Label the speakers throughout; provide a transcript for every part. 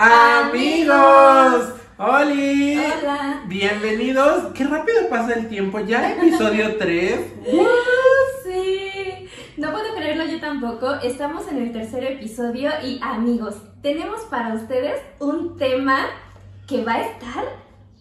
Speaker 1: Amigos, Oli,
Speaker 2: Hola.
Speaker 1: bienvenidos. Qué rápido pasa el tiempo, ya episodio 3.
Speaker 2: Sí, no puedo creerlo yo tampoco. Estamos en el tercer episodio y amigos, tenemos para ustedes un tema que va a estar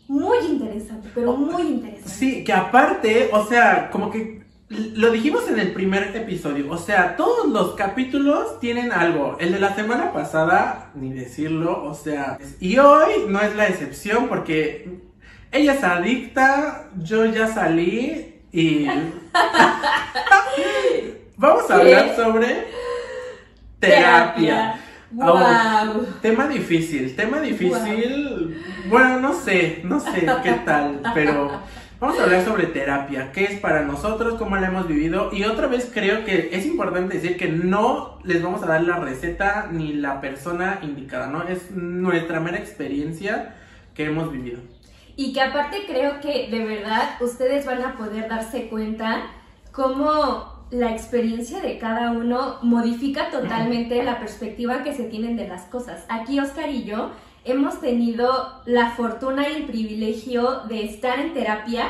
Speaker 2: muy interesante, pero muy interesante.
Speaker 1: Sí, que aparte, o sea, como que lo dijimos en el primer episodio, o sea, todos los capítulos tienen algo. El de la semana pasada, ni decirlo, o sea, y hoy no es la excepción porque ella es adicta, yo ya salí y vamos a hablar sobre terapia.
Speaker 2: Wow.
Speaker 1: Tema difícil, tema difícil. Bueno, no sé, no sé qué tal, pero vamos a hablar sobre terapia, qué es para nosotros, cómo la hemos vivido. Y otra vez creo que es importante decir que no les vamos a dar la receta ni la persona indicada, ¿no? Es nuestra mera experiencia que hemos vivido.
Speaker 2: Y que aparte creo que de verdad ustedes van a poder darse cuenta cómo la experiencia de cada uno modifica totalmente la perspectiva que se tienen de las cosas. Aquí Oscar y yo hemos tenido la fortuna y el privilegio de estar en terapia,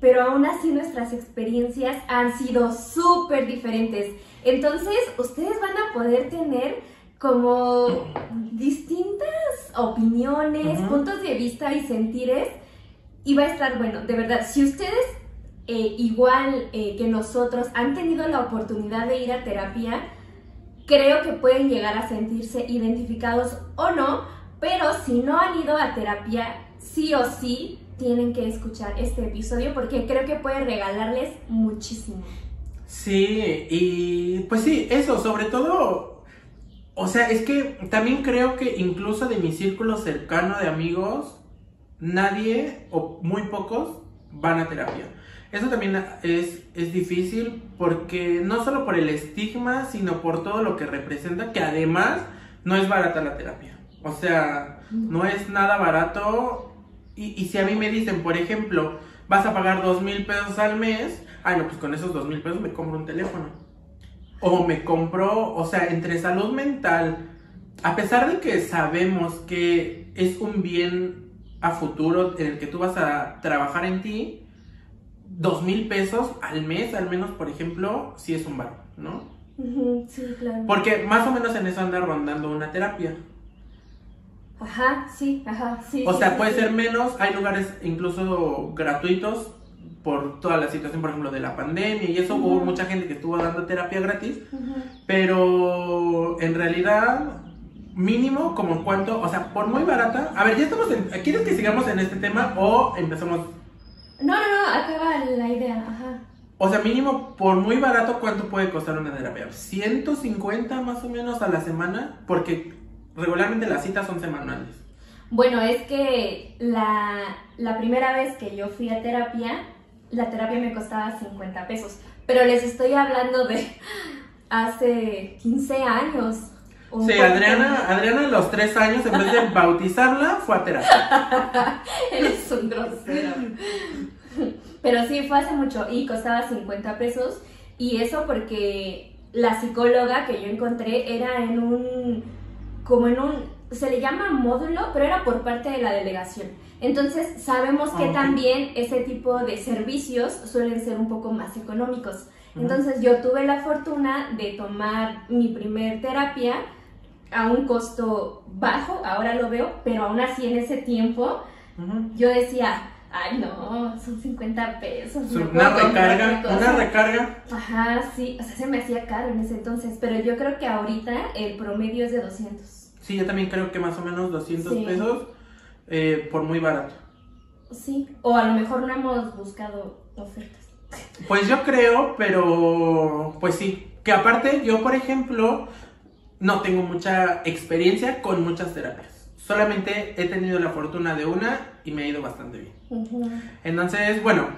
Speaker 2: pero aún así nuestras experiencias han sido súper diferentes. Entonces, ustedes van a poder tener como distintas opiniones, puntos de vista y sentires. Y va a estar bueno, de verdad, si ustedes eh, igual eh, que nosotros han tenido la oportunidad de ir a terapia, creo que pueden llegar a sentirse identificados o no, pero si no han ido a terapia, sí o sí tienen que escuchar este episodio porque creo que puede regalarles muchísimo.
Speaker 1: Sí, y pues sí, eso, sobre todo, o sea, es que también creo que incluso de mi círculo cercano de amigos, nadie o muy pocos van a terapia. Eso también es, es difícil porque no solo por el estigma, sino por todo lo que representa, que además no es barata la terapia. O sea, no es nada barato. Y, y si a mí me dicen, por ejemplo, vas a pagar dos mil pesos al mes, ay no, pues con esos dos mil pesos me compro un teléfono. O me compro, o sea, entre salud mental, a pesar de que sabemos que es un bien a futuro en el que tú vas a trabajar en ti, dos mil pesos al mes, al menos, por ejemplo, sí es un bar, ¿no?
Speaker 2: Sí, claro.
Speaker 1: Porque más o menos en eso anda rondando una terapia.
Speaker 2: Ajá, sí, ajá, sí.
Speaker 1: O
Speaker 2: sí,
Speaker 1: sea,
Speaker 2: sí,
Speaker 1: puede
Speaker 2: sí.
Speaker 1: ser menos, hay lugares incluso gratuitos por toda la situación, por ejemplo, de la pandemia y eso, hubo mucha gente que estuvo dando terapia gratis, pero en realidad mínimo como en cuanto, o sea, por muy barata, a ver, ya estamos en, ¿quieres que sigamos en este tema o empezamos?
Speaker 2: No, no, no, acaba la idea, ajá.
Speaker 1: O sea, mínimo por muy barato, ¿cuánto puede costar una terapia? 150 más o menos a la semana, porque regularmente las citas son semanales.
Speaker 2: Bueno, es que la, la primera vez que yo fui a terapia, la terapia me costaba 50 pesos. Pero les estoy hablando de hace 15 años.
Speaker 1: Sí, Adriana. Adriana a los tres años, en vez de bautizarla, fue a terapia.
Speaker 2: Eres un grosero. Pero sí, fue hace mucho y costaba 50 pesos. Y eso porque la psicóloga que yo encontré era en un, como en un, se le llama módulo, pero era por parte de la delegación. Entonces sabemos que
Speaker 1: Ah,
Speaker 2: también ese tipo de servicios suelen ser un poco más económicos. Entonces yo tuve la fortuna de tomar mi primer terapia a un costo bajo, ahora lo veo, pero aún así en ese tiempo yo decía, ay no, son 50 pesos.
Speaker 1: Una recarga,
Speaker 2: otra cosa".
Speaker 1: una recarga.
Speaker 2: Ajá, sí, o sea, se me hacía caro en ese entonces, pero yo creo que ahorita el promedio es de 200.
Speaker 1: Sí, yo también creo que más o menos 200
Speaker 2: Sí.
Speaker 1: pesos eh, por muy barato.
Speaker 2: Sí, o a lo mejor no hemos buscado ofertas.
Speaker 1: Pues yo creo, pero pues sí. Que aparte yo, por ejemplo, no tengo mucha experiencia con muchas terapias. Solamente he tenido la fortuna de una y me ha ido bastante bien. Entonces, bueno,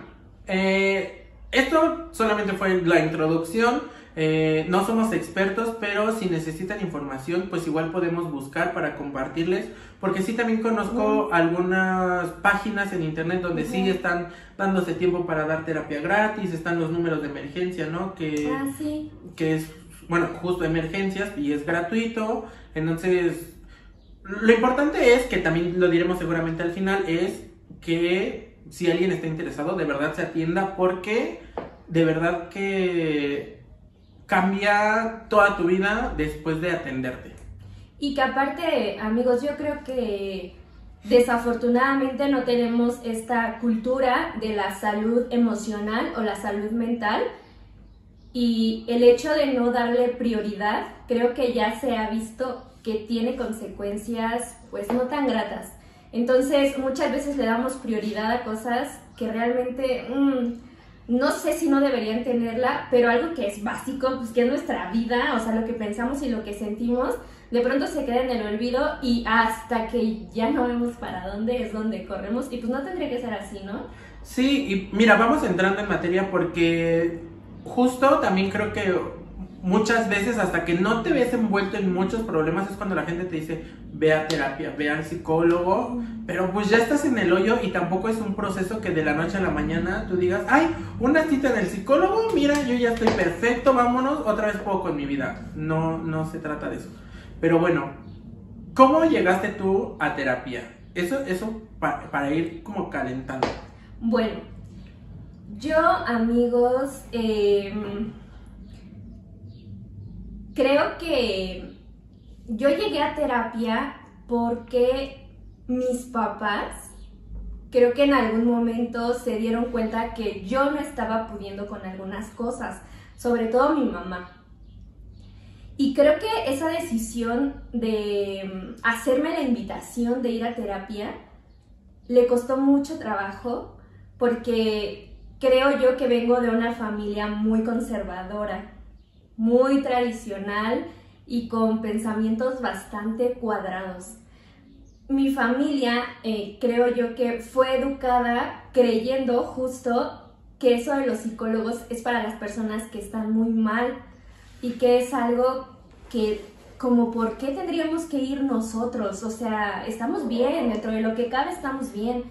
Speaker 1: eh, esto solamente fue la introducción. Eh, no somos expertos, pero si necesitan información, pues igual podemos buscar para compartirles. Porque sí también conozco algunas páginas en internet donde sí están dándose tiempo para dar terapia gratis, están los números de emergencia, ¿no? Que,
Speaker 2: Ah, sí.
Speaker 1: que es, bueno, justo emergencias y es gratuito. Entonces, Lo importante es, que también lo diremos seguramente al final, es que si alguien está interesado, de verdad se atienda porque de verdad que cambia toda tu vida después de atenderte.
Speaker 2: Y que aparte, amigos, yo creo que desafortunadamente no tenemos esta cultura de la salud emocional o la salud mental. Y el hecho de no darle prioridad, creo que ya se ha visto que tiene consecuencias pues no tan gratas. Entonces muchas veces le damos prioridad a cosas que realmente mm, no sé si no deberían tenerla, pero algo que es básico, pues que es nuestra vida, o sea, lo que pensamos y lo que sentimos, de pronto se queda en el olvido y hasta que ya no vemos para dónde es donde corremos y pues no tendría que ser así, ¿no?
Speaker 1: Sí, y mira, vamos entrando en materia porque justo también creo que muchas veces hasta que no te ves envuelto en muchos problemas es cuando la gente te dice ve a terapia, ve al psicólogo, pero pues ya estás en el hoyo y tampoco es un proceso que de la noche a la mañana tú digas, ay, una cita en el psicólogo, mira, yo ya estoy perfecto, vámonos, otra vez poco en mi vida. No, no se trata de eso. Pero bueno, ¿cómo llegaste tú a terapia? Eso, eso para ir como calentando.
Speaker 2: Bueno, yo amigos, eh, creo que yo llegué a terapia porque mis papás creo que en algún momento se dieron cuenta que yo no estaba pudiendo con algunas cosas, sobre todo mi mamá. Y creo que esa decisión de mm, hacerme la invitación de ir a terapia le costó mucho trabajo porque creo yo que vengo de una familia muy conservadora muy tradicional y con pensamientos bastante cuadrados. Mi familia, eh, creo yo que fue educada creyendo justo que eso de los psicólogos es para las personas que están muy mal y que es algo que como por qué tendríamos que ir nosotros, o sea, estamos bien, dentro de lo que cabe estamos bien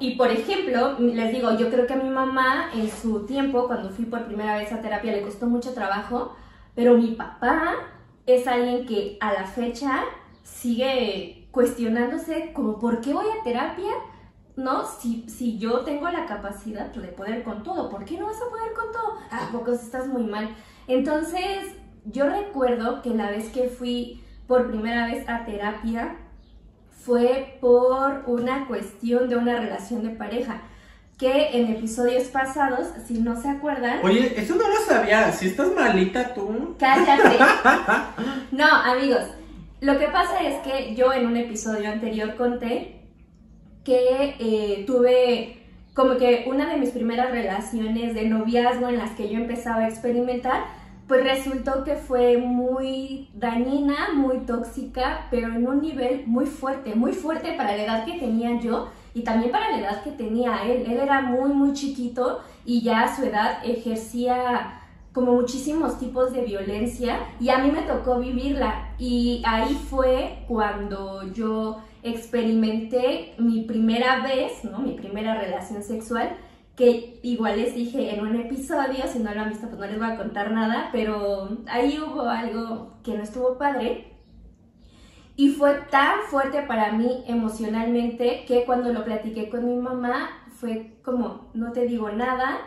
Speaker 2: y, por ejemplo, les digo, yo creo que a mi mamá en su tiempo, cuando fui por primera vez a terapia, le costó mucho trabajo, pero mi papá es alguien que a la fecha sigue cuestionándose como, ¿por qué voy a terapia? ¿no? Si, si yo tengo la capacidad de poder con todo, ¿por qué no vas a poder con todo? ¿A poco estás muy mal? Entonces, yo recuerdo que la vez que fui por primera vez a terapia, fue por una cuestión de una relación de pareja. Que en episodios pasados, si no se acuerdan.
Speaker 1: Oye, eso no lo sabía. Si estás malita tú.
Speaker 2: Cállate. no, amigos. Lo que pasa es que yo en un episodio anterior conté que eh, tuve como que una de mis primeras relaciones de noviazgo en las que yo empezaba a experimentar pues resultó que fue muy dañina, muy tóxica, pero en un nivel muy fuerte, muy fuerte para la edad que tenía yo y también para la edad que tenía él. Él era muy, muy chiquito y ya a su edad ejercía como muchísimos tipos de violencia y a mí me tocó vivirla y ahí fue cuando yo experimenté mi primera vez, ¿no? Mi primera relación sexual que igual les dije en un episodio, si no lo han visto pues no les voy a contar nada, pero ahí hubo algo que no estuvo padre. Y fue tan fuerte para mí emocionalmente que cuando lo platiqué con mi mamá fue como, no te digo nada.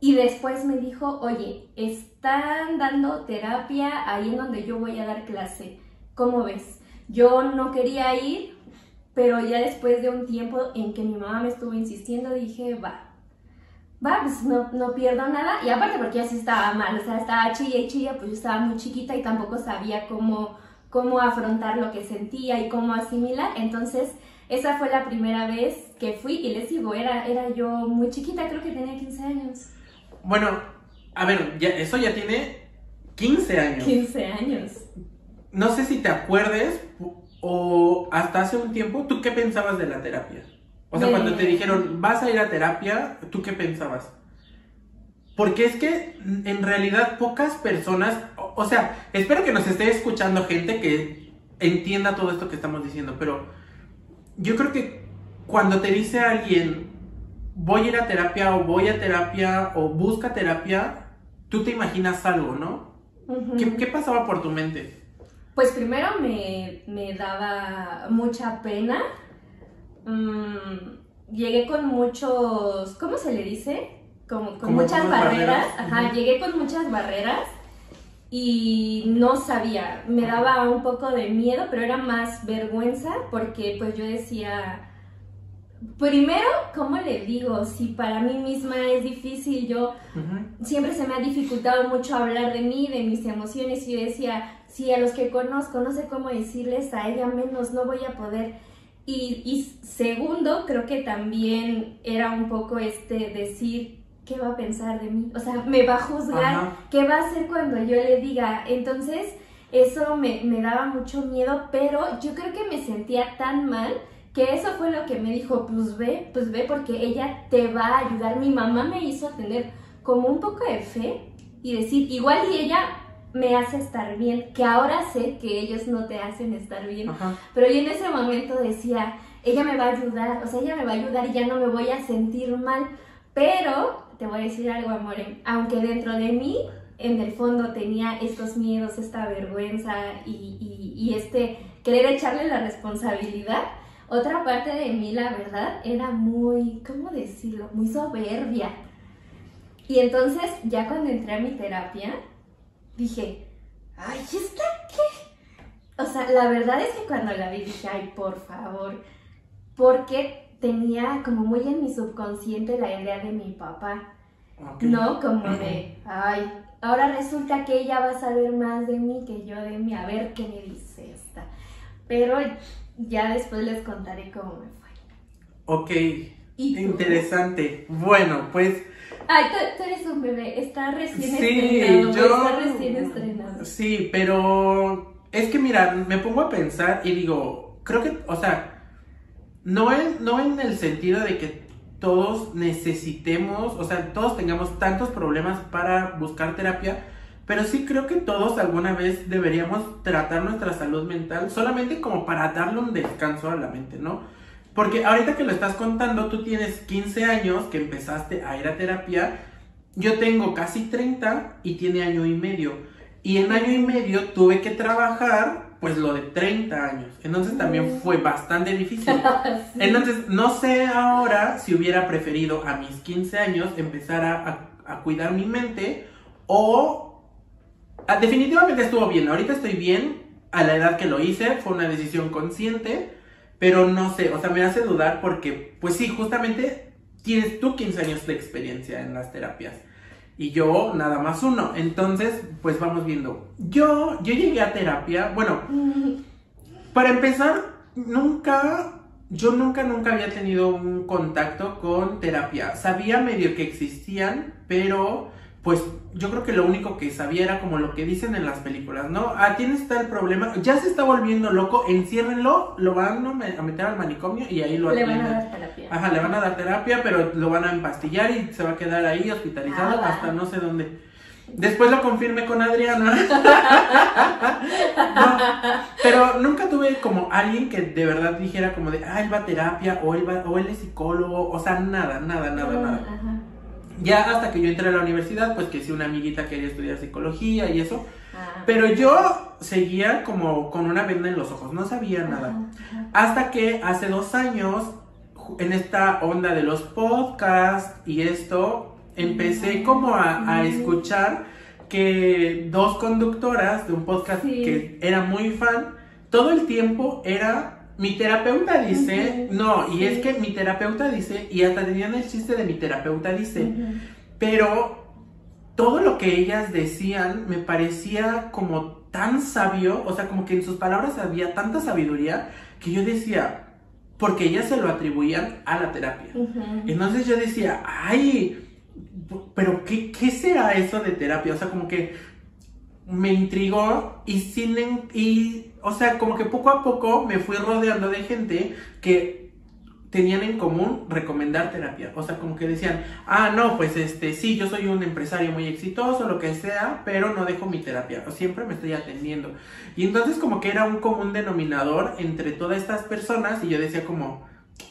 Speaker 2: Y después me dijo, oye, están dando terapia ahí en donde yo voy a dar clase. ¿Cómo ves? Yo no quería ir, pero ya después de un tiempo en que mi mamá me estuvo insistiendo, dije, va, va, pues no, no, pierdo nada. Y aparte porque ya sí estaba mal, o sea, estaba chilla y chilla, pues yo estaba muy chiquita y tampoco sabía cómo, cómo afrontar lo que sentía y cómo asimilar. Entonces, esa fue la primera vez que fui y les digo, era, era yo muy chiquita, creo que tenía 15 años.
Speaker 1: Bueno, a ver, ya, eso ya tiene 15 años.
Speaker 2: 15 años.
Speaker 1: No sé si te acuerdes o hasta hace un tiempo, ¿tú qué pensabas de la terapia? O sea, cuando te dijeron, vas a ir a terapia, ¿tú qué pensabas? Porque es que en realidad pocas personas, o, sea, espero que nos esté escuchando gente que entienda todo esto que estamos diciendo, pero yo creo que cuando te dice alguien, voy a ir a terapia o voy a terapia o busca terapia, tú te imaginas algo, ¿no? ¿Qué, ¿Qué pasaba por tu mente?
Speaker 2: Pues primero me, me daba mucha pena. Mm, llegué con muchos, ¿cómo se le dice? Como, con muchas barreras.
Speaker 1: barreras.
Speaker 2: Ajá, llegué con muchas barreras y no sabía. Me daba un poco de miedo, pero era más vergüenza porque pues yo decía... Primero, ¿cómo le digo? Si para mí misma es difícil, yo siempre se me ha dificultado mucho hablar de mí, de mis emociones, y yo decía, si a los que conozco no sé cómo decirles, a ella menos no voy a poder. Y, y segundo, creo que también era un poco este decir, ¿qué va a pensar de mí? O sea, me va a juzgar,
Speaker 1: Ajá.
Speaker 2: ¿qué va a hacer cuando yo le diga? Entonces, eso me, me daba mucho miedo, pero yo creo que me sentía tan mal que eso fue lo que me dijo, pues ve, pues ve, porque ella te va a ayudar. Mi mamá me hizo tener como un poco de fe y decir, igual y ella me hace estar bien, que ahora sé que ellos no te hacen estar bien,
Speaker 1: Ajá.
Speaker 2: pero yo en ese momento decía, ella me va a ayudar, o sea, ella me va a ayudar y ya no me voy a sentir mal, pero te voy a decir algo, amore, aunque dentro de mí, en el fondo tenía estos miedos, esta vergüenza y, y- y este querer echarle la responsabilidad, otra parte de mí, la verdad, era muy, ¿cómo decirlo? Muy soberbia. Y entonces, ya cuando entré a mi terapia, dije, ay, ¿esta qué? O sea, la verdad es que cuando la vi dije, ay, por favor, porque tenía como muy en mi subconsciente la idea de mi papá,
Speaker 1: Ok.
Speaker 2: ¿no? Como de, ay, ahora resulta que ella va a saber más de mí que yo de mí, a ver qué me dice esta. Pero ya después les contaré cómo me fue.
Speaker 1: Ok.
Speaker 2: ¿Y tú?
Speaker 1: Interesante. Bueno, pues
Speaker 2: Ay, tú, tú eres un bebé, está recién
Speaker 1: sí,
Speaker 2: estrenado,
Speaker 1: yo.
Speaker 2: está recién estrenado.
Speaker 1: Sí, pero es que mira, me pongo a pensar y digo, creo que, o sea, no en, no en el sentido de que todos necesitemos, o sea, todos tengamos tantos problemas para buscar terapia, pero sí creo que todos alguna vez deberíamos tratar nuestra salud mental solamente como para darle un descanso a la mente, ¿no? Porque ahorita que lo estás contando, tú tienes 15 años que empezaste a ir a terapia, yo tengo casi 30 y tiene año y medio. Y en año y medio tuve que trabajar pues lo de 30 años. Entonces también fue bastante difícil.
Speaker 2: Sí.
Speaker 1: Entonces, no sé ahora si hubiera preferido a mis 15 años empezar a, a- a cuidar mi mente o... ah, definitivamente estuvo bien, ahorita estoy bien, a la edad que lo hice, fue una decisión consciente, pero no sé, o sea, me hace dudar porque, pues sí, justamente tienes tú 15 años de experiencia en las terapias y yo nada más uno, entonces, pues vamos viendo. Yo, yo llegué a terapia, bueno, para empezar, nunca, yo nunca, nunca había tenido un contacto con terapia. Sabía medio que existían, pero pues yo creo que lo único que sabía era como lo que dicen en las películas, ¿no? Ah, tienes tal problema, ya se está volviendo loco, enciérrenlo, lo van a me- a meter al manicomio y ahí lo
Speaker 2: Le van a dar terapia.
Speaker 1: Ajá, le van a dar terapia, pero lo van a empastillar y se va a quedar ahí hospitalizado
Speaker 2: Ah,
Speaker 1: hasta no sé dónde. Después lo confirmé con Adriana. No, pero nunca tuve como alguien que de verdad dijera como de, ah, él va a terapia o él, va, o él es psicólogo, o sea, nada, nada, nada, nada.
Speaker 2: Ajá.
Speaker 1: Ya hasta que yo entré a la universidad, pues que sí, una amiguita quería estudiar psicología y eso,
Speaker 2: Ah.
Speaker 1: pero yo seguía como con una venda en los ojos, no sabía nada.
Speaker 2: Ajá, ajá.
Speaker 1: Hasta que hace dos años, en esta onda de los podcasts y esto, empecé como a, a escuchar que dos conductoras de un podcast
Speaker 2: Sí.
Speaker 1: que era muy fan, todo el tiempo era... Mi terapeuta dice, no, y
Speaker 2: sí.
Speaker 1: es que mi terapeuta dice, y hasta tenían el chiste de mi terapeuta dice, pero todo lo que ellas decían me parecía como tan sabio, o sea, como que en sus palabras había tanta sabiduría que yo decía, porque ellas se lo atribuían a la terapia. Entonces yo decía, ay, pero ¿qué, qué será eso de terapia? O sea, como que me intrigó y sin y o sea, como que poco a poco me fui rodeando de gente que tenían en común recomendar terapia. O sea, como que decían, ah, no, pues este, sí, yo soy un empresario muy exitoso, lo que sea, pero no dejo mi terapia, o siempre me estoy atendiendo. Y entonces como que era un común denominador entre todas estas personas y yo decía como,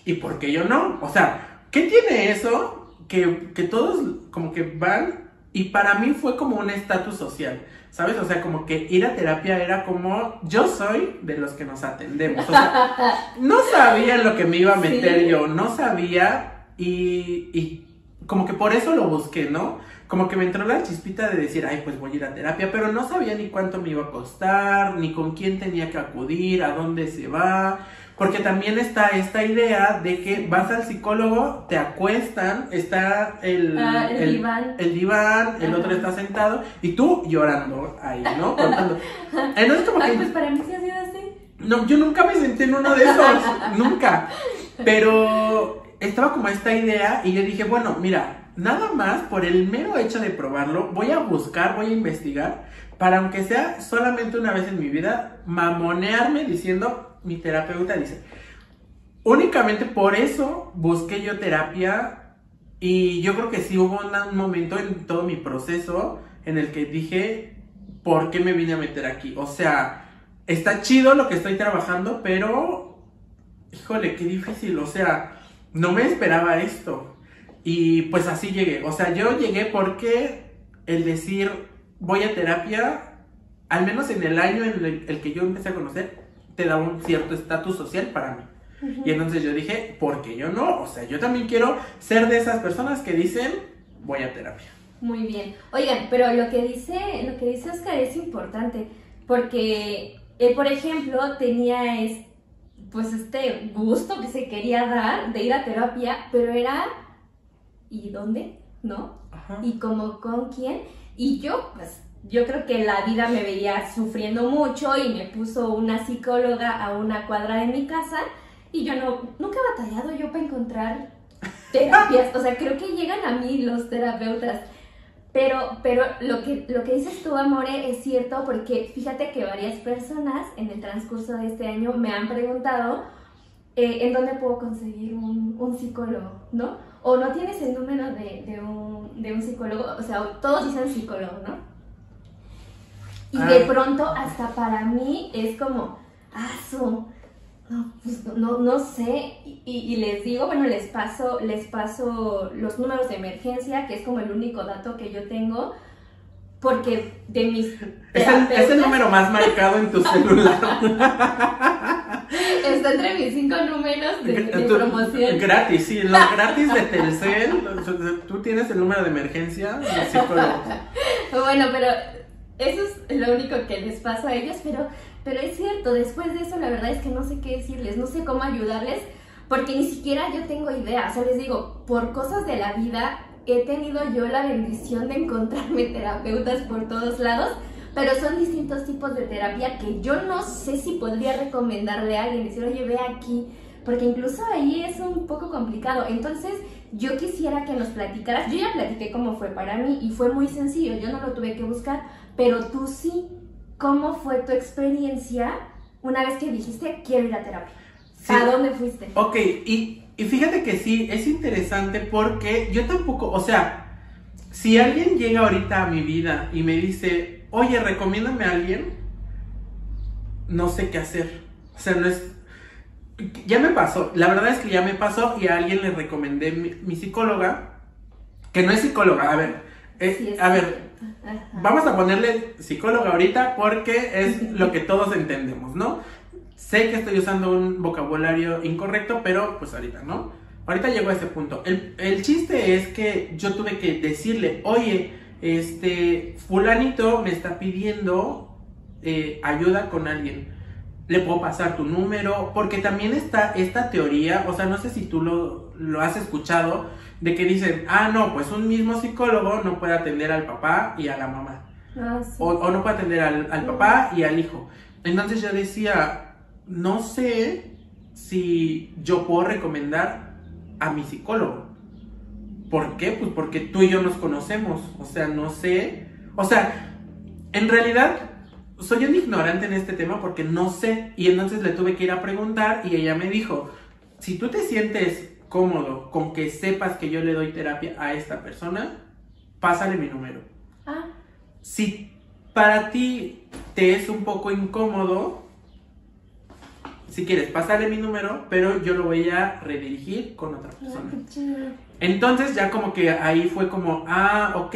Speaker 1: ¿y por qué yo no? O sea, ¿qué tiene eso que, que todos como que van y para mí fue como un estatus social, ¿sabes? O sea, como que ir a terapia era como, yo soy de los que nos atendemos. O sea, no sabía lo que me iba a meter
Speaker 2: Sí.
Speaker 1: yo, no sabía y, y como que por eso lo busqué, ¿no? Como que me entró la chispita de decir, ay, pues voy a ir a terapia, pero no sabía ni cuánto me iba a costar, ni con quién tenía que acudir, a dónde se va. Porque también está esta idea de que vas al psicólogo, te acuestan, está el,
Speaker 2: Ah, el diván.
Speaker 1: el diván, el otro está sentado y tú llorando ahí, ¿no? Contando. Entonces como
Speaker 2: Ay,
Speaker 1: que
Speaker 2: pues para mí sí ha sido así.
Speaker 1: no, yo nunca me senté en uno de esos, nunca. Pero estaba como esta idea y yo dije, bueno, mira, nada más por el mero hecho de probarlo, voy a buscar, voy a investigar, para aunque sea solamente una vez en mi vida, mamonearme diciendo, mi terapeuta dice, únicamente por eso busqué yo terapia y yo creo que sí hubo un momento en todo mi proceso en el que dije, ¿por qué me vine a meter aquí? O sea, está chido lo que estoy trabajando, pero, híjole, qué difícil, o sea, no me esperaba esto. Y pues así llegué, o sea, yo llegué porque el decir, voy a terapia, al menos en el año en el que yo empecé a conocer, te da un cierto estatus social para mí. Y entonces yo dije, ¿por qué yo no? O sea, yo también quiero ser de esas personas que dicen, voy a terapia.
Speaker 2: Muy bien. Oigan, pero lo que dice, lo que dice Oscar es importante, porque él, por ejemplo, tenía es, pues este gusto que se quería dar de ir a terapia, pero era ¿y dónde? ¿No?
Speaker 1: Ajá.
Speaker 2: y como con quién. Y yo, pues, yo creo que la vida me veía sufriendo mucho y me puso una psicóloga a una cuadra de mi casa y yo no, nunca he batallado yo para encontrar terapias. O sea, creo que llegan a mí los terapeutas. Pero, pero lo, que, lo que dices tú, Amore, es cierto porque fíjate que varias personas en el transcurso de este año me han preguntado eh, en dónde puedo conseguir un, un psicólogo, ¿no? O no tienes el número de, de un, de un psicólogo, o sea, todos dicen psicólogo, ¿no? Y de
Speaker 1: Ah.
Speaker 2: pronto hasta para mí es como, ah, su, no, pues no, no, no sé, y, y les digo, bueno, les paso, les paso los números de emergencia, que es como el único dato que yo tengo, porque de mis
Speaker 1: Es el, es el número más marcado en tu celular.
Speaker 2: Está entre mis cinco números de, de
Speaker 1: Tú-
Speaker 2: promoción.
Speaker 1: Gratis, sí, los gratis de Telcel. Tú tienes el número de emergencia.
Speaker 2: Bueno, pero eso es lo único que les pasa a ellos, pero, pero es cierto, después de eso la verdad es que no sé qué decirles, no sé cómo ayudarles, porque ni siquiera yo tengo idea, o sea, les digo, por cosas de la vida he tenido yo la bendición de encontrarme terapeutas por todos lados, pero son distintos tipos de terapia que yo no sé si podría recomendarle a alguien, decir, oye, ve aquí, porque incluso ahí es un poco complicado. Entonces, yo quisiera que nos platicaras, yo ya platiqué cómo fue para mí y fue muy sencillo, yo no lo tuve que buscar, pero tú sí, ¿cómo fue tu experiencia una vez que dijiste quiero ir a terapia?
Speaker 1: Sí.
Speaker 2: ¿A dónde fuiste?
Speaker 1: Ok, y, y fíjate que sí, es interesante porque yo tampoco, o sea, si alguien llega ahorita a mi vida y me dice, oye, recomiéndame a alguien, no sé qué hacer. O sea, no es... Ya me pasó, la verdad es que ya me pasó y a alguien le recomendé mi, mi psicóloga, que no es psicóloga, a ver, eh, a ver. Vamos a ponerle psicóloga ahorita porque es lo que todos entendemos, ¿no? Sé que estoy usando un vocabulario incorrecto, pero pues ahorita, ¿no? Ahorita llego a ese punto. El, el chiste es que yo tuve que decirle, oye, este, fulanito me está pidiendo eh, ayuda con alguien. Le puedo pasar tu número, porque también está esta teoría, o sea, no sé si tú lo, lo has escuchado, de que dicen, ah, no, pues un mismo psicólogo no puede atender al papá y a la mamá.
Speaker 2: Ah, sí.
Speaker 1: O, o no puede atender al, al papá y al hijo. Entonces yo decía, no sé si yo puedo recomendar a mi psicólogo. ¿Por qué? Pues porque tú y yo nos conocemos. O sea, no sé. O sea, en realidad soy un ignorante en este tema porque no sé. Y entonces le tuve que ir a preguntar y ella me dijo, si tú te sientes cómodo con que sepas que yo le doy terapia a esta persona, pásale mi número.
Speaker 2: Ah,
Speaker 1: Si para ti te es un poco incómodo, si quieres, pásale mi número, pero yo lo voy a redirigir con otra
Speaker 2: ah,
Speaker 1: persona. Entonces ya como que ahí fue como, ah, ok.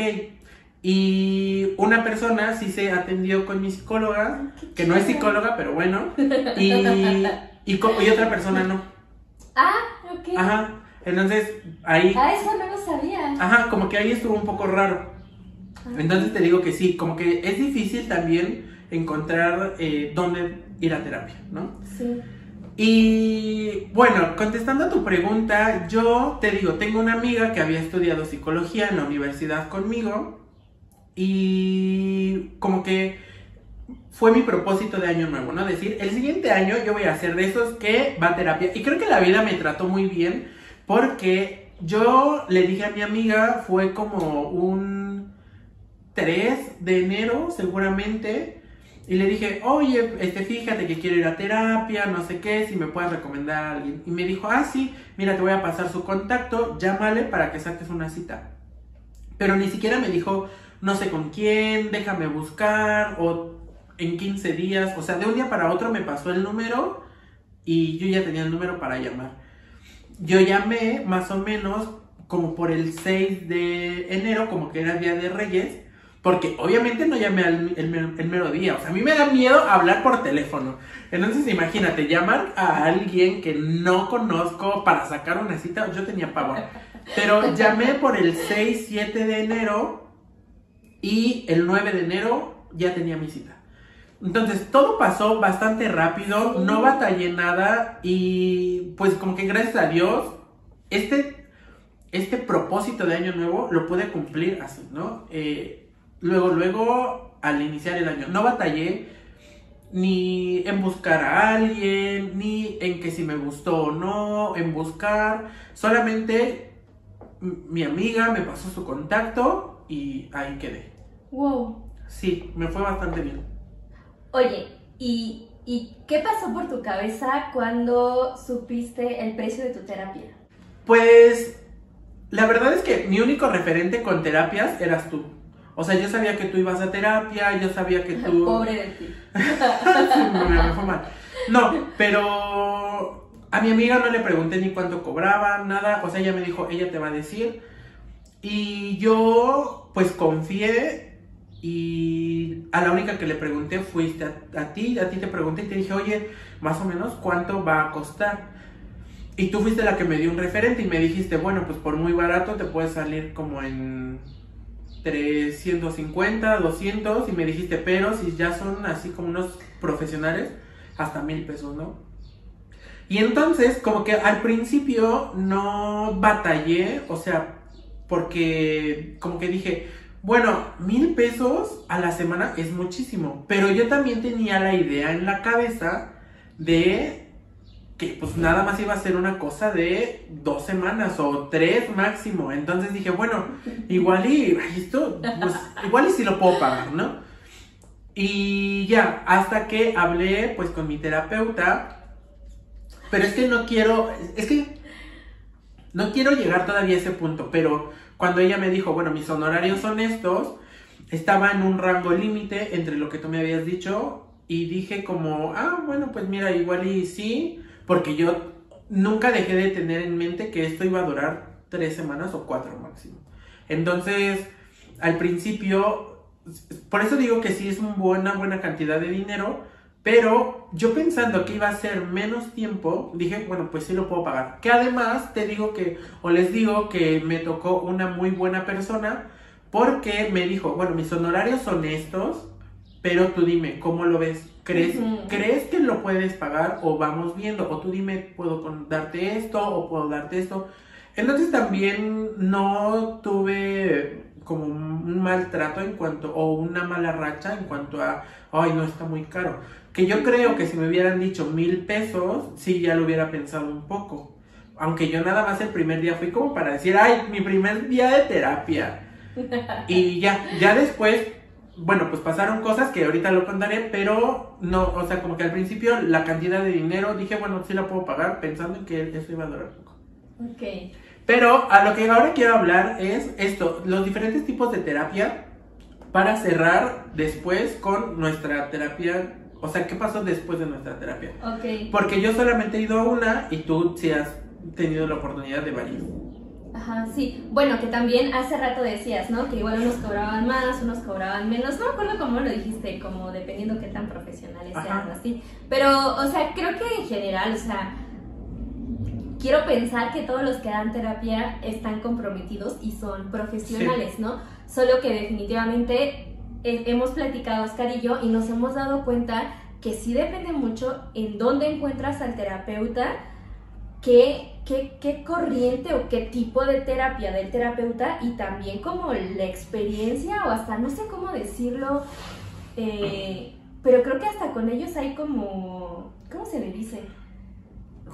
Speaker 1: Y una persona sí se atendió con mi psicóloga, que no es psicóloga, pero bueno. Y, y, y otra persona no.
Speaker 2: Ah, ok.
Speaker 1: Ajá. Entonces, ahí.
Speaker 2: Ah, eso no lo sabía.
Speaker 1: Ajá, como que ahí estuvo un poco raro. Entonces te digo que sí, como que es difícil también encontrar eh, dónde ir a terapia, ¿no?
Speaker 2: Sí.
Speaker 1: Y bueno, contestando a tu pregunta, yo te digo, tengo una amiga que había estudiado psicología en la universidad conmigo y como que fue mi propósito de año nuevo, ¿no? Decir, el siguiente año yo voy a ser de esos que va a terapia. Y creo que la vida me trató muy bien porque yo le dije a mi amiga, fue como un 3 de enero seguramente. Y le dije, oye, este, fíjate que quiero ir a terapia, no sé qué, si me puedes recomendar a alguien. Y me dijo, ah, sí, mira, te voy a pasar su contacto, llámale para que saques una cita. Pero ni siquiera me dijo, no sé con quién, déjame buscar, o en 15 días. O sea, de un día para otro me pasó el número y yo ya tenía el número para llamar. Yo llamé más o menos como por el 6 de enero, como que era Día de Reyes. Porque obviamente no llamé al, el, el mero día. O sea, a mí me da miedo hablar por teléfono. Entonces imagínate, llamar a alguien que no conozco para sacar una cita, yo tenía pavor. Pero llamé por el 6, 7 de enero y el 9 de enero ya tenía mi cita. Entonces todo pasó bastante rápido, no batallé nada y pues como que gracias a Dios, este, este propósito de año nuevo lo pude cumplir así, ¿no? Eh, luego, luego, al iniciar el año, no batallé ni en buscar a alguien, ni en que si me gustó o no, en buscar, solamente mi amiga me pasó su contacto y ahí quedé.
Speaker 2: Wow.
Speaker 1: Sí, me fue bastante bien.
Speaker 2: Oye, ¿y, ¿y qué pasó por tu cabeza cuando supiste el precio de tu terapia?
Speaker 1: Pues la verdad es que mi único referente con terapias eras tú. O sea, yo sabía que tú ibas a terapia, yo sabía que tú...
Speaker 2: Pobre de ti.
Speaker 1: me, me fue mal. No, pero a mi amiga no le pregunté ni cuánto cobraba, nada. O sea, ella me dijo, ella te va a decir. Y yo, pues confié. Y a la única que le pregunté fuiste a, a ti. A ti te pregunté y te dije, oye, más o menos cuánto va a costar. Y tú fuiste la que me dio un referente y me dijiste, bueno, pues por muy barato te puede salir como en 350, 200 y me dijiste, pero si ya son así como unos profesionales, hasta mil pesos, ¿no? Y entonces, como que al principio no batallé, o sea, porque como que dije, bueno, mil pesos a la semana es muchísimo, pero yo también tenía la idea en la cabeza de que pues nada más iba a ser una cosa de dos semanas o tres máximo. Entonces dije, bueno, igual y esto, pues igual y si lo puedo pagar, ¿no? Y ya, hasta que hablé pues con mi terapeuta, pero es que no quiero, es que no quiero llegar todavía a ese punto, pero cuando ella me dijo, bueno, mis honorarios son estos, estaba en un rango límite entre lo que tú me habías dicho y dije como, ah, bueno, pues mira, igual y sí, porque yo nunca dejé de tener en mente que esto iba a durar tres semanas o cuatro máximo. Entonces, al principio, por eso digo que sí es una buena, buena cantidad de dinero, pero yo pensando que iba a ser menos tiempo, dije, bueno, pues sí lo puedo pagar. Que además te digo que, o les digo que me tocó una muy buena persona, porque me dijo, bueno, mis honorarios son estos, pero tú dime, ¿cómo lo ves? ¿Crees. ¿Crees que lo puedes pagar o vamos viendo? O tú dime, ¿puedo darte esto o puedo darte esto? Entonces también no tuve como un maltrato en cuanto, o una mala racha en cuanto a, ay, no está muy caro. Que yo creo que si me hubieran dicho mil pesos, sí ya lo hubiera pensado un poco. Aunque yo nada más el primer día fui como para decir, ay, mi primer día de terapia. Y ya, ya después, bueno, pues pasaron cosas que ahorita lo contaré, pero no, o sea, como que al principio la cantidad de dinero dije, bueno, sí la puedo pagar pensando en que eso iba a durar poco.
Speaker 2: Ok.
Speaker 1: Pero a lo que ahora quiero hablar es esto, los diferentes tipos de terapia para cerrar después con nuestra terapia, o sea, ¿qué pasó después de nuestra terapia?
Speaker 2: Ok.
Speaker 1: Porque yo solamente he ido a una y tú sí has tenido la oportunidad de varias.
Speaker 2: Ajá, sí. Bueno, que también hace rato decías, ¿no? Que igual unos cobraban más, unos cobraban menos. No me acuerdo cómo lo dijiste, como dependiendo qué tan profesionales
Speaker 1: Ajá.
Speaker 2: sean, así. Pero, o sea, creo que en general, o sea, quiero pensar que todos los que dan terapia están comprometidos y son profesionales, ¿no? Solo que definitivamente eh, hemos platicado Oscar y yo y nos hemos dado cuenta que sí depende mucho en dónde encuentras al terapeuta, qué, qué, qué corriente o qué tipo de terapia del terapeuta y también como la experiencia o hasta no sé cómo decirlo, eh, pero creo que hasta con ellos hay como, ¿cómo se le dice?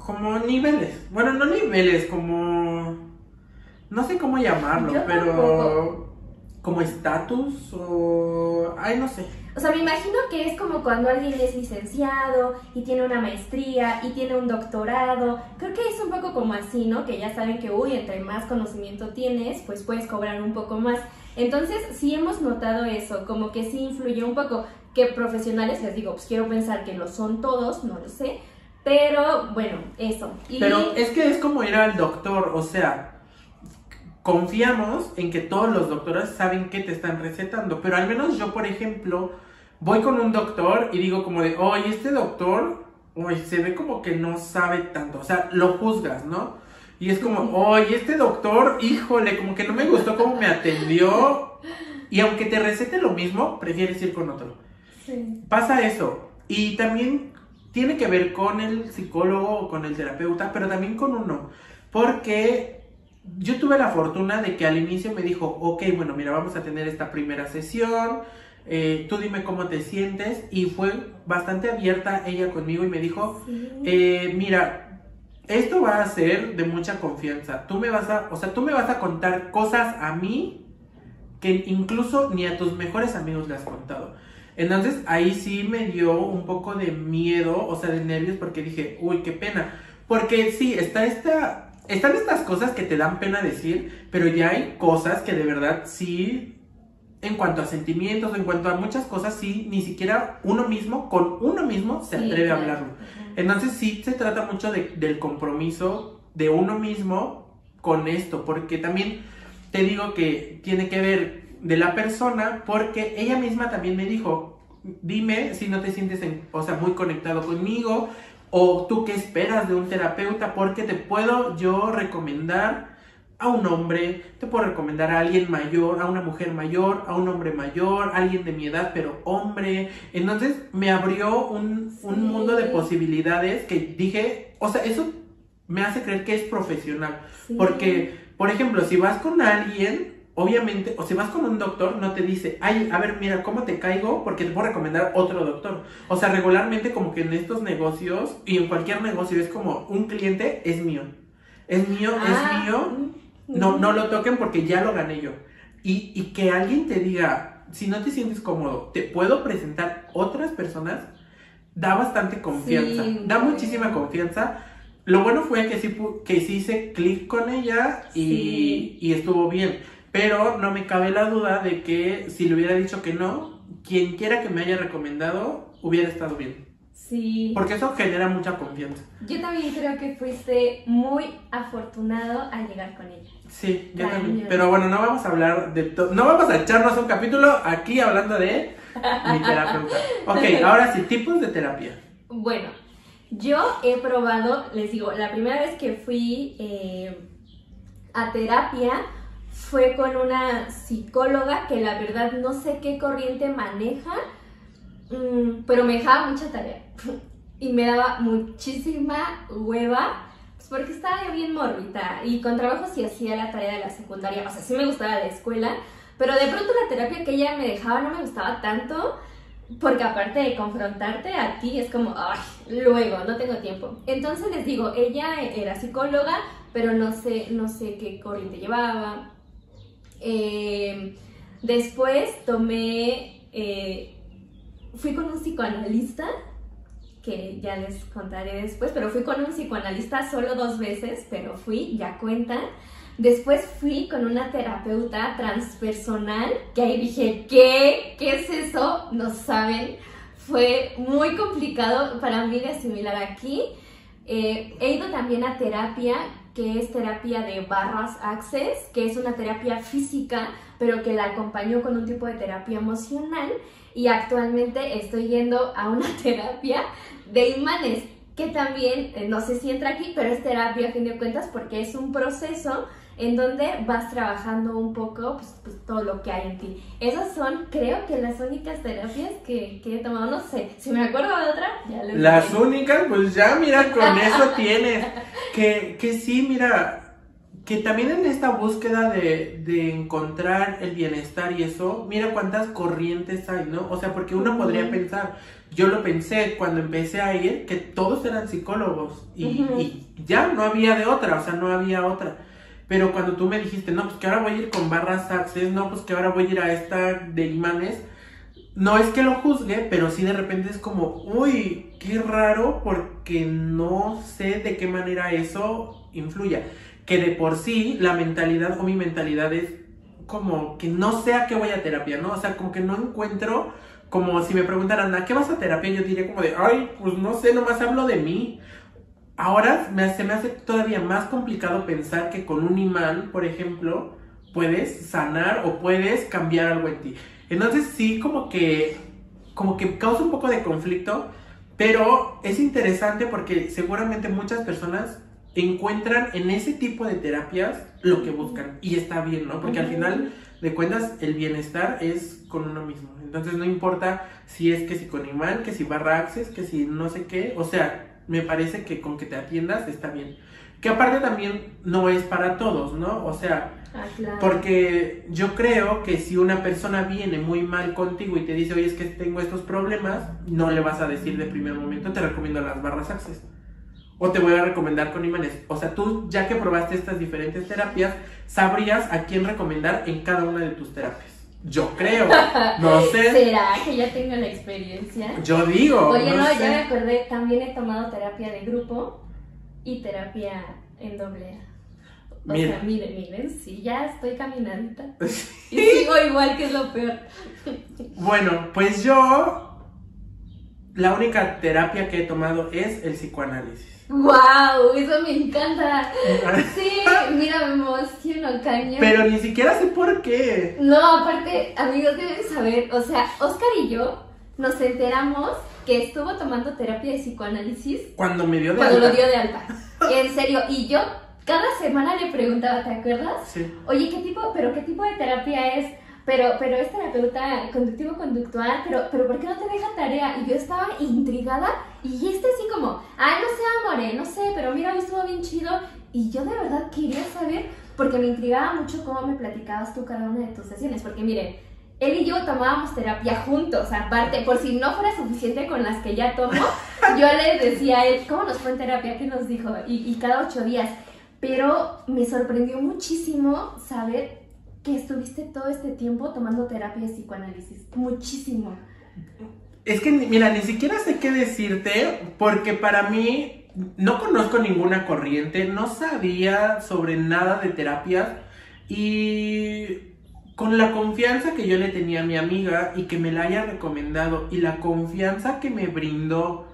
Speaker 1: Como niveles. Bueno, no niveles, como. No sé cómo llamarlo,
Speaker 2: Yo
Speaker 1: pero.
Speaker 2: tampoco.
Speaker 1: Como estatus o. Ay, no sé.
Speaker 2: O sea, me imagino que es como cuando alguien es licenciado y tiene una maestría y tiene un doctorado. Creo que es un poco como así, ¿no? Que ya saben que, uy, entre más conocimiento tienes, pues puedes cobrar un poco más. Entonces, sí hemos notado eso, como que sí influye un poco. Que profesionales, les digo, pues quiero pensar que lo son todos, no lo sé. Pero, bueno, eso. Y...
Speaker 1: Pero es que es como ir al doctor, o sea. Confiamos en que todos los doctores saben qué te están recetando, pero al menos yo, por ejemplo, voy con un doctor y digo como de, oye, este doctor, oye, se ve como que no sabe tanto, o sea, lo juzgas, ¿no? Y es como, oye, este doctor, híjole, como que no me gustó cómo me atendió, y aunque te recete lo mismo, prefieres ir con otro.
Speaker 2: Sí.
Speaker 1: Pasa eso. Y también tiene que ver con el psicólogo o con el terapeuta, pero también con uno. Porque yo tuve la fortuna de que al inicio me dijo, ok, bueno, mira, vamos a tener esta primera sesión, eh, tú dime cómo te sientes. Y fue bastante abierta ella conmigo y me dijo,
Speaker 2: Sí.
Speaker 1: eh, mira, esto va a ser de mucha confianza. Tú me vas a, o sea, tú me vas a contar cosas a mí que incluso ni a tus mejores amigos le has contado. Entonces ahí sí me dio un poco de miedo, o sea, de nervios, porque dije, uy, qué pena. Porque sí, está esta, están estas cosas que te dan pena decir, pero ya hay cosas que de verdad sí, en cuanto a sentimientos, en cuanto a muchas cosas, sí, ni siquiera uno mismo, con uno mismo, se
Speaker 2: Sí,
Speaker 1: atreve a hablarlo. Entonces sí se trata mucho de- del compromiso de uno mismo con esto, porque también te digo que tiene que ver de la persona, porque ella misma también me dijo, dime si no te sientes, en- o sea, muy conectado conmigo, o tú qué esperas de un terapeuta, porque te puedo yo recomendar a un hombre, te puedo recomendar a alguien mayor, a una mujer mayor, a un hombre mayor, a alguien de mi edad, pero hombre. Entonces me abrió un, un
Speaker 2: Sí.
Speaker 1: mundo de posibilidades que dije, o sea, eso me hace creer que es profesional.
Speaker 2: Sí.
Speaker 1: Porque, por ejemplo, si vas con alguien, obviamente, o si vas con un doctor, no te dice, ay, a ver, mira, ¿cómo te caigo? Porque te puedo recomendar otro doctor. O sea, regularmente como que en estos negocios y en cualquier negocio es como, un cliente es mío. Es mío,
Speaker 2: Ah,
Speaker 1: es mío.
Speaker 2: mm,
Speaker 1: No, no lo toquen porque ya lo gané yo. Y, y que alguien te diga, si no te sientes cómodo, te puedo presentar otras personas, da bastante confianza.
Speaker 2: Sí,
Speaker 1: da muchísima confianza. Lo bueno fue que sí, que sí hice clic con ella y,
Speaker 2: Sí.
Speaker 1: y estuvo bien. Pero no me cabe la duda de que si le hubiera dicho que no, quien quiera que me haya recomendado, hubiera estado bien.
Speaker 2: Sí.
Speaker 1: Porque eso genera mucha confianza.
Speaker 2: Yo también creo que fuiste muy afortunado al llegar con ella.
Speaker 1: Sí, yo también. Pero bueno, no vamos a hablar de todo. No vamos a echarnos un capítulo aquí hablando de mi terapeuta. Ok, ahora sí, tipos de terapia.
Speaker 2: Bueno, yo he probado, les digo, la primera vez que fui eh, a terapia fue con una psicóloga que la verdad no sé qué corriente maneja, mm, pero me dejaba mucha tarea y me daba muchísima hueva. pues Porque estaba bien mórbida y con trabajo sí hacía la tarea de la secundaria, o sea, sí me gustaba la escuela, pero de pronto la terapia que ella me dejaba no me gustaba tanto porque aparte de confrontarte a ti, es como, ay, luego, no tengo tiempo. Entonces les digo, ella era psicóloga, pero no sé, no sé qué corriente llevaba. Eh, después tomé, eh, fui con un psicoanalista, que ya les contaré después, pero fui con un psicoanalista solo dos veces, pero fui, ya cuentan. Después fui con una terapeuta transpersonal, que ahí dije, ¿qué? ¿Qué es eso? No saben. Fue muy complicado para mí de asimilar aquí. Eh, he ido también a terapia, que es terapia de barras access, que es una terapia física, pero que la acompañó con un tipo de terapia emocional. Y actualmente estoy yendo a una terapia de imanes, que también, eh, no sé si entra aquí, pero es terapia a fin de cuentas porque es un proceso en donde vas trabajando un poco pues, pues, todo lo que hay en ti. Esas son, creo que las únicas terapias que, que he tomado, no sé, si me acuerdo de otra, ya lo
Speaker 1: Las únicas, pues ya, mira, con eso tienes. Que, que sí, mira, que también en esta búsqueda de, de, encontrar el bienestar y eso, mira cuántas corrientes hay, ¿no? O sea, porque uno podría pensar, yo lo pensé cuando empecé a ir, que todos eran psicólogos y, y ya no había de otra, o sea, no había otra. Pero cuando tú me dijiste, no, pues que ahora voy a ir con barras access, no, pues que ahora voy a ir a esta de imanes, no es que lo juzgue, pero sí de repente es como, uy, qué raro porque no sé de qué manera eso influya. Que de por sí la mentalidad o mi mentalidad es como que no sé a qué voy a terapia, ¿no? O sea, como que no encuentro, como si me preguntaran, ¿a qué vas a terapia? Yo diría como de, ay, pues no sé, nomás hablo de mí. Ahora me, se me hace todavía más complicado pensar que con un imán, por ejemplo, puedes sanar o puedes cambiar algo en ti. Entonces sí, como que, como que causa un poco de conflicto, pero es interesante porque seguramente muchas personas encuentran en ese tipo de terapias lo que buscan y está bien, ¿no? Porque al final de cuentas el bienestar es con uno mismo. Entonces no importa si es que si con imán, que si barra access, que si no sé qué, o sea, me parece que con que te atiendas está bien. Que aparte también no es para todos, ¿no? O sea,
Speaker 2: Ah, claro.
Speaker 1: porque yo creo que si una persona viene muy mal contigo y te dice, oye, es que tengo estos problemas, no le vas a decir de primer momento, te recomiendo las barras access. O te voy a recomendar con imanes. O sea, tú ya que probaste estas diferentes terapias, sabrías a quién recomendar en cada una de tus terapias. Yo creo. No sé.
Speaker 2: ¿Será que ya tengo la experiencia?
Speaker 1: Yo digo.
Speaker 2: Oye, no,
Speaker 1: sé.
Speaker 2: ya me acordé, también he tomado terapia de grupo y terapia en doble A. O
Speaker 1: Mira.
Speaker 2: sea, miren, miren, sí, ya estoy caminando. Y sigo igual, que es lo peor.
Speaker 1: Bueno, pues yo la única terapia que he tomado es el psicoanálisis.
Speaker 2: ¡Wow! Eso me encanta. Sí, mira, me emociono, cañón.
Speaker 1: Pero ni siquiera sé por qué.
Speaker 2: No, aparte, amigos, deben saber, o sea, Oscar y yo nos enteramos que estuvo tomando terapia de psicoanálisis
Speaker 1: Cuando me dio de
Speaker 2: cuando lo dio de alta. En serio, y yo cada semana le preguntaba, ¿te acuerdas?
Speaker 1: Sí.
Speaker 2: Oye, ¿qué tipo, pero qué tipo de terapia es? Pero, pero es terapeuta conductivo-conductual, pero, pero ¿por qué no te deja tarea? Y yo estaba intrigada y este así como, ay, no sé, amore, no sé, pero mira, hoy estuvo bien chido. Y yo de verdad quería saber, porque me intrigaba mucho cómo me platicabas tú cada una de tus sesiones, porque miren, él y yo tomábamos terapia juntos, aparte, por si no fuera suficiente con las que ya tomo, yo le decía a él, ¿cómo nos fue en terapia? ¿Qué nos dijo? Y, y cada ocho días. Pero me sorprendió muchísimo saber que estuviste todo este tiempo tomando terapia de psicoanálisis. Muchísimo.
Speaker 1: Es que, mira, ni siquiera sé qué decirte, porque para mí no conozco ninguna corriente, no sabía sobre nada de terapias y con la confianza que yo le tenía a mi amiga y que me la haya recomendado y la confianza que me brindó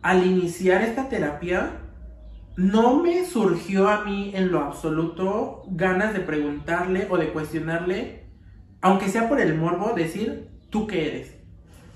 Speaker 1: al iniciar esta terapia, no me surgió a mí en lo absoluto ganas de preguntarle o de cuestionarle, aunque sea por el morbo, decir, ¿tú qué eres?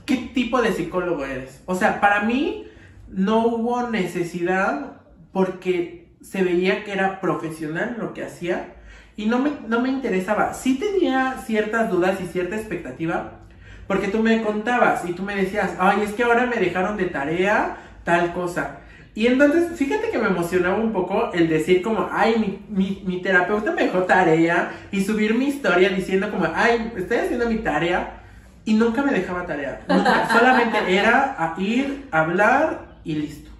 Speaker 1: ¿Qué tipo de psicólogo eres? O sea, para mí no hubo necesidad porque se veía que era profesional lo que hacía y no me, no me interesaba. Sí tenía ciertas dudas y cierta expectativa porque tú me contabas y tú me decías, ay, es que ahora me dejaron de tarea tal cosa. Y entonces, fíjate que me emocionaba un poco el decir como, ay, mi, mi, mi terapeuta me dejó tarea y subir mi historia diciendo como, ay, estoy haciendo mi tarea y nunca me dejaba tarea. Nunca. Solamente era ir, hablar y listo.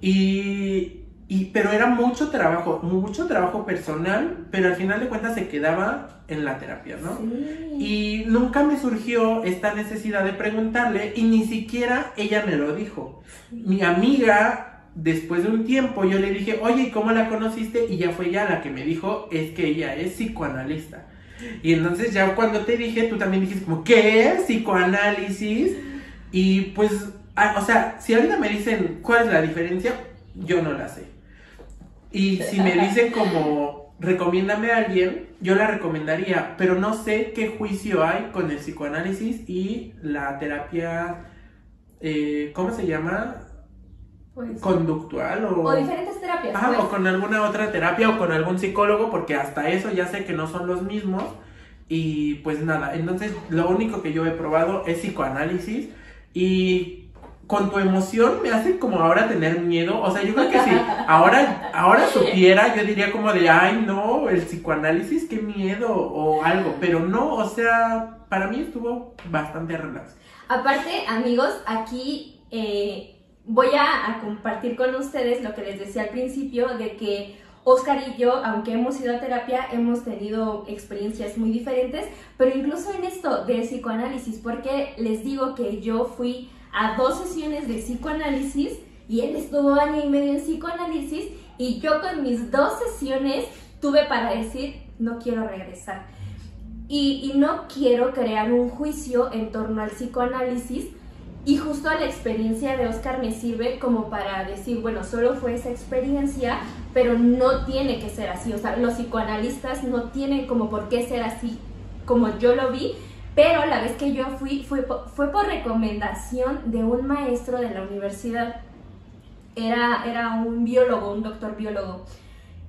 Speaker 1: Y, y, pero era mucho trabajo, mucho trabajo personal, pero al final de cuentas se quedaba en la terapia, ¿no?
Speaker 2: Sí.
Speaker 1: Y nunca me surgió esta necesidad de preguntarle y ni siquiera ella me lo dijo. Mi amiga, después de un tiempo, yo le dije, oye, ¿y cómo la conociste? Y ya fue ella la que me dijo, es que ella es psicoanalista. Y entonces ya cuando te dije, tú también dijiste como, ¿qué es psicoanálisis? Y pues, o sea, si ahorita me dicen cuál es la diferencia, yo no la sé. Y si me dicen como, recomiéndame a alguien, yo la recomendaría, pero no sé qué juicio hay con el psicoanálisis y la terapia, eh, ¿cómo se llama?
Speaker 2: Pues,
Speaker 1: Conductual o...
Speaker 2: o diferentes terapias. Pues.
Speaker 1: o con alguna otra terapia o con algún psicólogo, porque hasta eso ya sé que no son los mismos. Y pues nada, entonces lo único que yo he probado es psicoanálisis y con tu emoción me hace como ahora tener miedo. O sea, yo creo que si ahora, ahora supiera, yo diría como de, ay no, el psicoanálisis, qué miedo o algo. Pero no, o sea, para mí estuvo bastante relax.
Speaker 2: Aparte, amigos, aquí eh, voy a, a compartir con ustedes lo que les decía al principio de que Oscar y yo, aunque hemos ido a terapia, hemos tenido experiencias muy diferentes, pero incluso en esto de psicoanálisis, porque les digo que yo fui a dos sesiones de psicoanálisis y él estuvo año y medio en psicoanálisis y yo con mis dos sesiones tuve para decir, no quiero regresar. Y, no quiero crear un juicio en torno al psicoanálisis y justo la experiencia de Oscar me sirve como para decir, bueno, solo fue esa experiencia, pero no tiene que ser así. O sea, los psicoanalistas no tienen como por qué ser así como yo lo vi, pero la vez que yo fui fue, fue por recomendación de un maestro de la universidad. Era, era un biólogo, un doctor biólogo.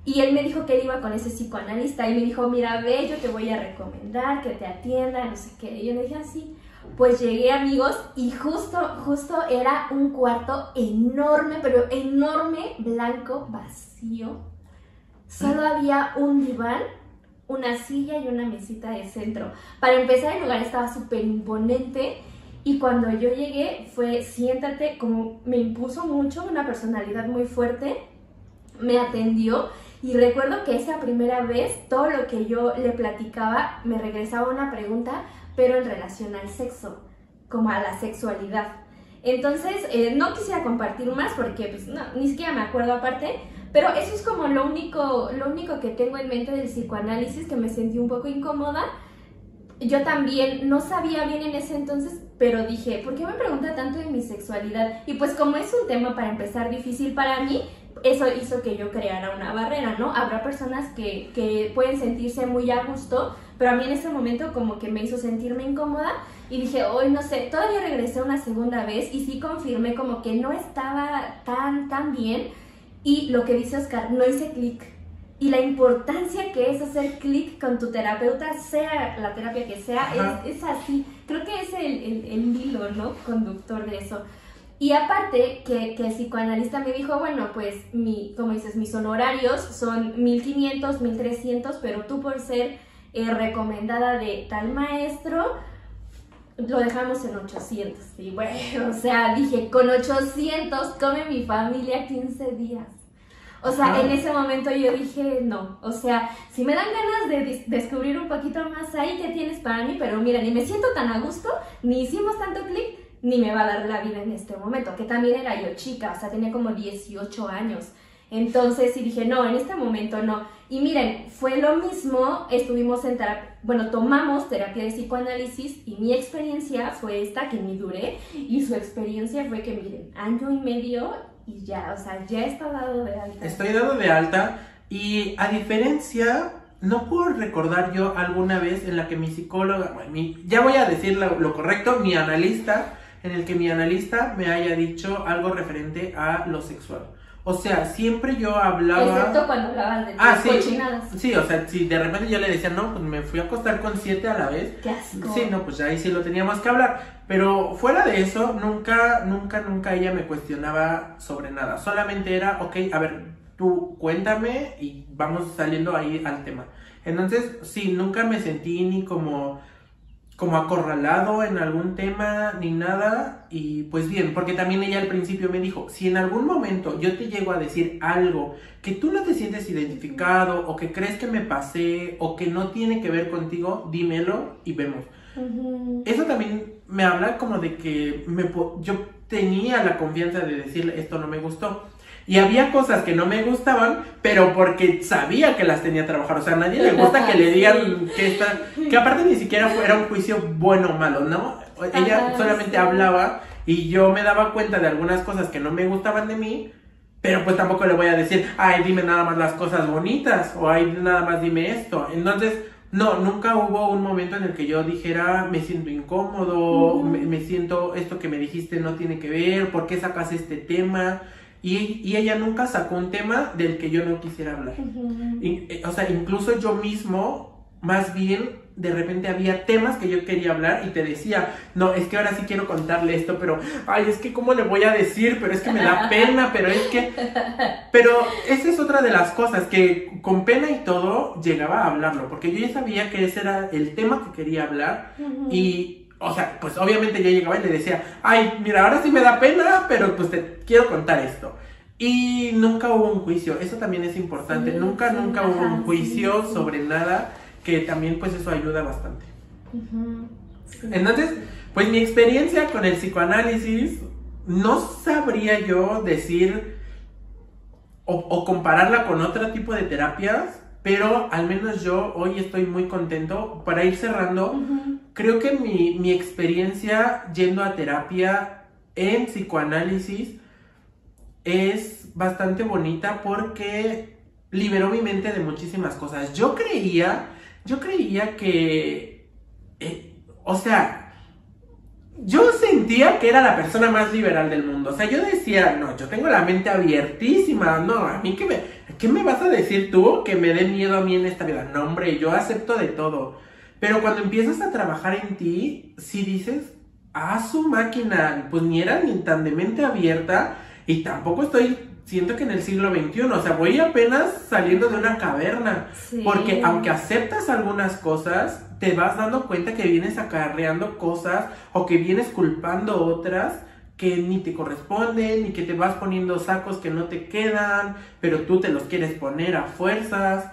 Speaker 2: Y él me dijo que él iba con ese psicoanalista y me dijo, mira, ve, yo te voy a recomendar que te atienda, no sé qué. Y yo le dije así. Pues llegué amigos y justo, justo era un cuarto enorme, pero enorme, blanco, vacío. Solo había un diván, una silla y una mesita de centro. Para empezar el lugar estaba súper imponente y cuando yo llegué fue siéntate, como me impuso mucho, una personalidad muy fuerte, me atendió y recuerdo que esa primera vez todo lo que yo le platicaba me regresaba una pregunta, pero en relación al sexo, como a la sexualidad. Entonces, eh, no quisiera compartir más porque pues, no, ni siquiera me acuerdo aparte, pero eso es como lo único, lo único que tengo en mente del psicoanálisis, que me sentí un poco incómoda. Yo también no sabía bien en ese entonces, pero dije, ¿por qué me pregunta tanto de mi sexualidad? Y pues como es un tema para empezar difícil para mí, eso hizo que yo creara una barrera, ¿no? Habrá personas que, que pueden sentirse muy a gusto, pero a mí en ese momento como que me hizo sentirme incómoda y dije, hoy no sé, todavía regresé una segunda vez y sí confirmé como que no estaba tan, tan bien y lo que dice Oscar, no hice clic. Y la importancia que es hacer clic con tu terapeuta, sea la terapia que sea, es, es así. Creo que es el, el, el hilo, ¿no? Conductor de eso. Y aparte que, que el psicoanalista me dijo, bueno, pues, mi, como dices, mis honorarios son 1500, 1300, pero tú por ser eh, recomendada de tal maestro, lo dejamos en 800. Y bueno, o sea, dije, con 800 come mi familia 15 días. O sea,
Speaker 1: Ah.
Speaker 2: en ese momento yo dije, no. O sea, si me dan ganas de descubrir un poquito más ahí, ¿qué tienes para mí? Pero mira, ni me siento tan a gusto, ni hicimos tanto clic, ni me va a dar la vida en este momento. Que también era yo chica, o sea, tenía como 18 años. Entonces, sí dije, no, en este momento no. Y miren, fue lo mismo, estuvimos en terapia, bueno, tomamos terapia de psicoanálisis y mi experiencia fue esta, que ni duré, y su experiencia fue que, miren, año y medio y ya, o sea, ya está dado de alta.
Speaker 1: Estoy dado de alta y a diferencia, no puedo recordar yo alguna vez en la que mi psicóloga, mi- ya voy a decir lo correcto, mi analista, en el que mi analista me haya dicho algo referente a lo sexual. O sea, siempre yo hablaba...
Speaker 2: Excepto cuando hablabas de
Speaker 1: Ah, sí.
Speaker 2: cochinadas.
Speaker 1: Sí, o sea, si de repente yo le decía, no, pues me fui a acostar con siete a la vez.
Speaker 2: Qué asco.
Speaker 1: Sí, no, pues ahí sí lo teníamos que hablar. Pero fuera de eso, nunca, nunca, nunca ella me cuestionaba sobre nada. Solamente era, ok, a ver, tú cuéntame y vamos saliendo ahí al tema. Entonces, sí, nunca me sentí ni como, como acorralado en algún tema ni nada. Y pues bien, porque también ella al principio me dijo, si en algún momento yo te llego a decir algo que tú no te sientes identificado o que crees que me pasé o que no tiene que ver contigo, dímelo y vemos. Eso también me habla como de que me, yo tenía la confianza de decirle esto no me gustó. Y había cosas que no me gustaban, pero porque sabía que las tenía que trabajar. O sea, a nadie le gusta que le digan que está, que aparte ni siquiera fuera un juicio bueno o malo, ¿no? Ella
Speaker 2: Ajá,
Speaker 1: solamente
Speaker 2: sí.
Speaker 1: hablaba y yo me daba cuenta de algunas cosas que no me gustaban de mí, pero pues tampoco le voy a decir, ay, dime nada más las cosas bonitas, o ay, nada más dime esto. Entonces, no, nunca hubo un momento en el que yo dijera, me siento incómodo, me, siento, esto que me dijiste no tiene que ver, ¿por qué sacas este tema? Y, y ella nunca sacó un tema del que yo no quisiera hablar. Eh, o sea, incluso yo mismo, más bien, de repente había temas que yo quería hablar y te decía, no, es que ahora sí quiero contarle esto, pero, ay, es que cómo le voy a decir, pero es que me da pena, pero es que... Pero esa es otra de las cosas, que con pena y todo llegaba a hablarlo, porque yo ya sabía que ese era el tema que quería hablar y... O sea, pues obviamente yo llegaba y le decía, ay, mira, ahora sí me da pena, pero pues te quiero contar esto. Y nunca hubo un juicio, eso también es importante, nunca, nunca hubo un juicio sobre nada que también pues eso ayuda bastante. Entonces, pues mi experiencia con el psicoanálisis, no sabría yo decir o, compararla con otro tipo de terapias, pero al menos yo hoy estoy muy contento. Para ir cerrando, creo que mi, mi experiencia yendo a terapia en psicoanálisis es bastante bonita porque liberó mi mente de muchísimas cosas. Yo creía yo creía que, eh, o sea, yo sentía que era la persona más liberal del mundo. O sea, yo decía, no, yo tengo la mente abiertísima. No, a mí que me, ¿qué me vas a decir tú que me dé miedo a mí en esta vida? No, hombre, yo acepto de todo. Pero cuando empiezas a trabajar en ti, si dices, ah, su máquina, pues ni era ni tan de mente abierta y tampoco estoy siento que en el siglo XXI, o sea, voy apenas saliendo de una caverna, porque aunque aceptas algunas cosas, te vas dando cuenta que vienes acarreando cosas o que vienes culpando otras que ni te corresponden, ni que te vas poniendo sacos que no te quedan, pero tú te los quieres poner a fuerzas.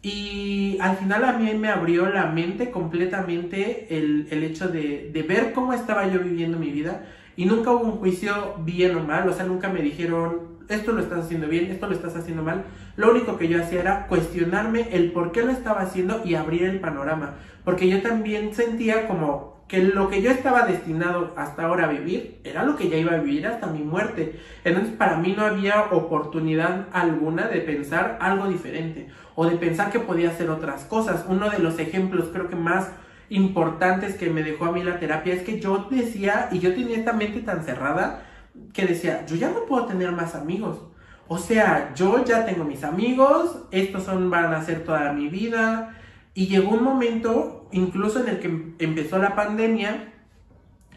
Speaker 1: Y al final a mí me abrió la mente completamente el, el hecho de, de ver cómo estaba yo viviendo mi vida. Y nunca hubo un juicio bien o mal, o sea, nunca me dijeron, esto lo estás haciendo bien, esto lo estás haciendo mal. Lo único que yo hacía era cuestionarme el por qué lo estaba haciendo y abrir el panorama. Porque yo también sentía como que lo que yo estaba destinado hasta ahora a vivir era lo que ya iba a vivir hasta mi muerte. Entonces para mí no había oportunidad alguna de pensar algo diferente o de pensar que podía hacer otras cosas. Uno de los ejemplos creo que más importantes que me dejó a mí la terapia es que yo decía y yo tenía esta mente tan cerrada que decía, yo ya no puedo tener más amigos. O sea, yo ya tengo mis amigos, estos son, van a ser toda mi vida. Y llegó un momento, incluso en el que empezó la pandemia,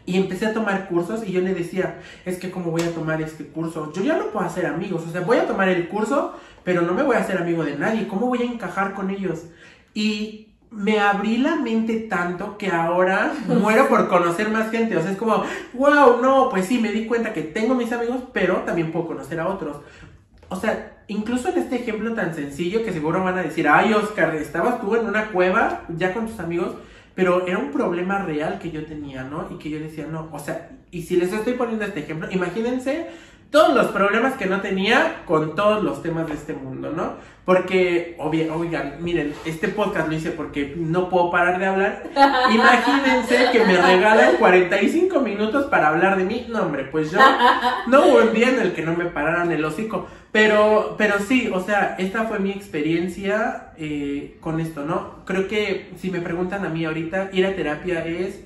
Speaker 1: y empecé a tomar cursos y yo le decía, es que como voy a tomar este curso, yo ya no puedo hacer amigos, o sea, voy a tomar el curso, pero no me voy a hacer amigo de nadie, ¿cómo voy a encajar con ellos? Y me abrí la mente tanto que ahora muero por conocer más gente. O sea, es como, wow, no, pues sí, me di cuenta que tengo mis amigos, pero también puedo conocer a otros. O sea, incluso en este ejemplo tan sencillo que seguro van a decir, ay, Oscar, estabas tú en una cueva ya con tus amigos, pero era un problema real que yo tenía, ¿no? Y que yo decía, no, o sea, y si les estoy poniendo este ejemplo, imagínense todos los problemas que no tenía con todos los temas de este mundo, ¿no? Porque, oigan, miren, este podcast lo hice porque no puedo parar de hablar. Imagínense que me regalan 45 minutos para hablar de mí. No, hombre, pues yo no hubo un día en el que no me pararan el hocico. Pero, pero sí, o sea, esta fue mi experiencia eh, con esto, ¿no? Creo que si me preguntan a mí ahorita, ir a terapia es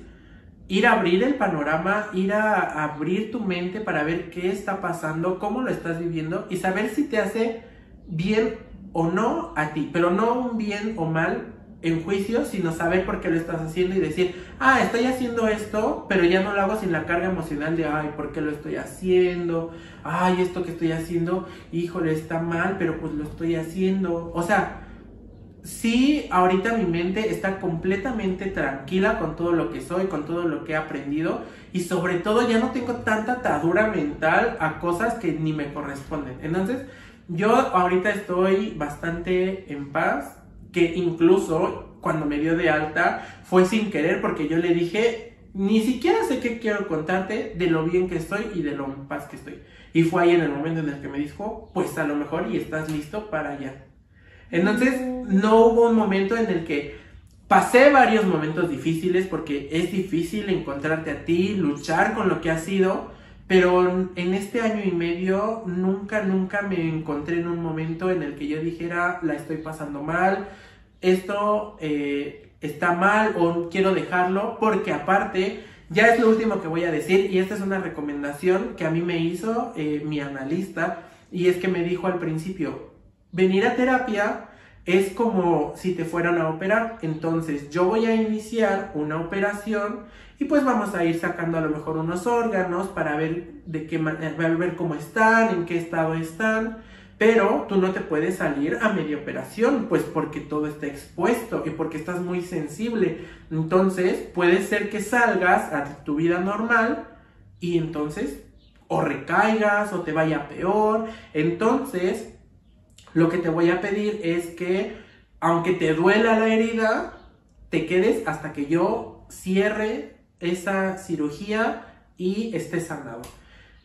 Speaker 1: ir a abrir el panorama, ir a abrir tu mente para ver qué está pasando, cómo lo estás viviendo y saber si te hace bien o no a ti, pero no un bien o mal en juicio, sino saber por qué lo estás haciendo y decir, ah, estoy haciendo esto, pero ya no lo hago sin la carga emocional de, ay, ¿por qué lo estoy haciendo? Ay, esto que estoy haciendo, híjole, está mal, pero pues lo estoy haciendo. O sea, sí, ahorita mi mente está completamente tranquila con todo lo que soy, con todo lo que he aprendido y sobre todo ya no tengo tanta atadura mental a cosas que ni me corresponden. Entonces, yo ahorita estoy bastante en paz, que incluso cuando me dio de alta fue sin querer porque yo le dije, ni siquiera sé qué quiero contarte de lo bien que estoy y de lo en paz que estoy. Y fue ahí en el momento en el que me dijo, pues a lo mejor y estás listo para allá. Entonces, no hubo un momento en el que pasé varios momentos difíciles porque es difícil encontrarte a ti, luchar con lo que has sido, Pero en este año y medio nunca, nunca me encontré en un momento en el que yo dijera, la estoy pasando mal, esto eh, está mal o quiero dejarlo, porque aparte, ya es lo último que voy a decir, y esta es una recomendación que a mí me hizo eh, mi analista, y es que me dijo al principio, venir a terapia es como si te fueran a operar. Entonces yo voy a iniciar una operación y pues vamos a ir sacando a lo mejor unos órganos para ver de qué manera, ver cómo están, en qué estado están. Pero tú no te puedes salir a media operación, pues porque todo está expuesto y porque estás muy sensible. Entonces puede ser que salgas a tu vida normal y entonces o recaigas o te vaya peor. Entonces lo que te voy a pedir es que, aunque te duela la herida, te quedes hasta que yo cierre esa cirugía y esté sanado.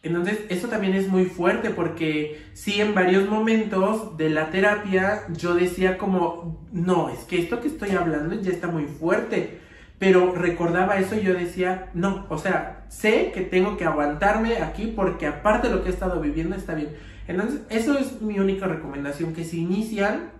Speaker 1: Entonces, eso también es muy fuerte porque sí, en varios momentos de la terapia yo decía como, no, es que esto que estoy hablando ya está muy fuerte. Pero recordaba eso y yo decía, no, o sea, sé que tengo que aguantarme aquí porque aparte de lo que he estado viviendo está bien. Entonces, eso es mi única recomendación, que si inician,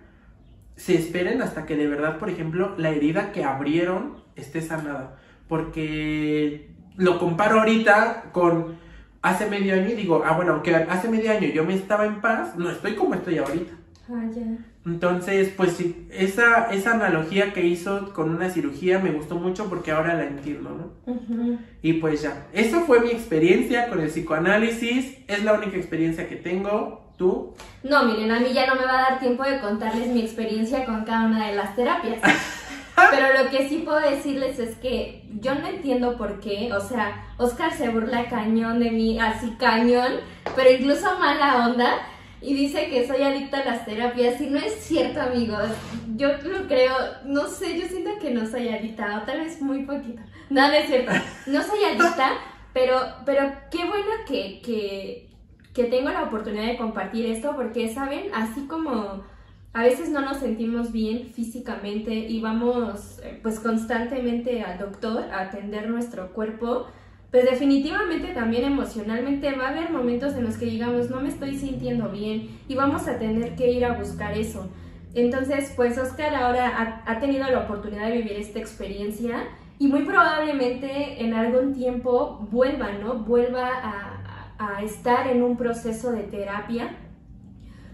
Speaker 1: se esperen hasta que de verdad, por ejemplo, la herida que abrieron esté sanada. Porque lo comparo ahorita con hace medio año y digo, ah, bueno, aunque hace medio año yo me estaba en paz, no estoy como estoy ahorita.
Speaker 2: Ah.
Speaker 1: Entonces, pues sí, esa, esa analogía que hizo con una cirugía me gustó mucho porque ahora la entiendo, ¿no? Y pues ya, esa fue mi experiencia con el psicoanálisis, es la única experiencia que tengo. ¿Tú?
Speaker 2: No, miren, a mí ya no me va a dar tiempo de contarles mi experiencia con cada una de las terapias. Pero lo que sí puedo decirles es que yo no entiendo por qué, o sea, Oscar se burla cañón de mí, así cañón, pero incluso mala onda y dice que soy adicta a las terapias y no es cierto, amigos. Yo lo creo, no sé, yo siento que no soy adicta, o tal vez muy poquito. No, no es cierto. No soy adicta, pero, pero qué bueno que, que, que tengo la oportunidad de compartir esto porque, ¿saben? Así como a veces no nos sentimos bien físicamente y vamos eh, pues constantemente al doctor a atender nuestro cuerpo, pues definitivamente también emocionalmente va a haber momentos en los que digamos, no me estoy sintiendo bien y vamos a tener que ir a buscar eso. Entonces, pues Oscar ahora ha, tenido la oportunidad de vivir esta experiencia y muy probablemente en algún tiempo vuelva, ¿no? Vuelva a, a estar en un proceso de terapia.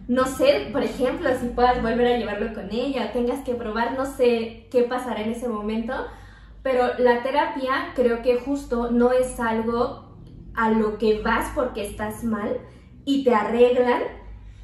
Speaker 2: No sé, por ejemplo, si puedas volver a llevarlo con ella, tengas que probar, no sé qué pasará en ese momento, pero la terapia creo que justo no es algo a lo que vas porque estás mal y te arreglan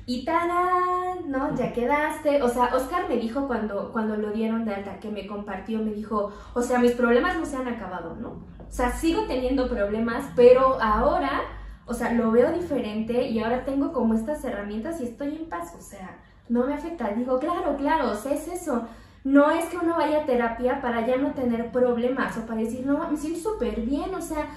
Speaker 2: y tarán, ¿no? Ya quedaste. O sea, Oscar me dijo cuando, cuando lo dieron de alta, que me compartió, me dijo, o sea, mis problemas no se han acabado, ¿no? O sea, sigo teniendo problemas, pero ahora, o sea, lo veo diferente y ahora tengo como estas herramientas y estoy en paz, o sea, no me afecta. Digo, claro, claro, o sea, es eso. No es que uno vaya a terapia para ya no tener problemas o para decir, no, me siento súper bien, o sea,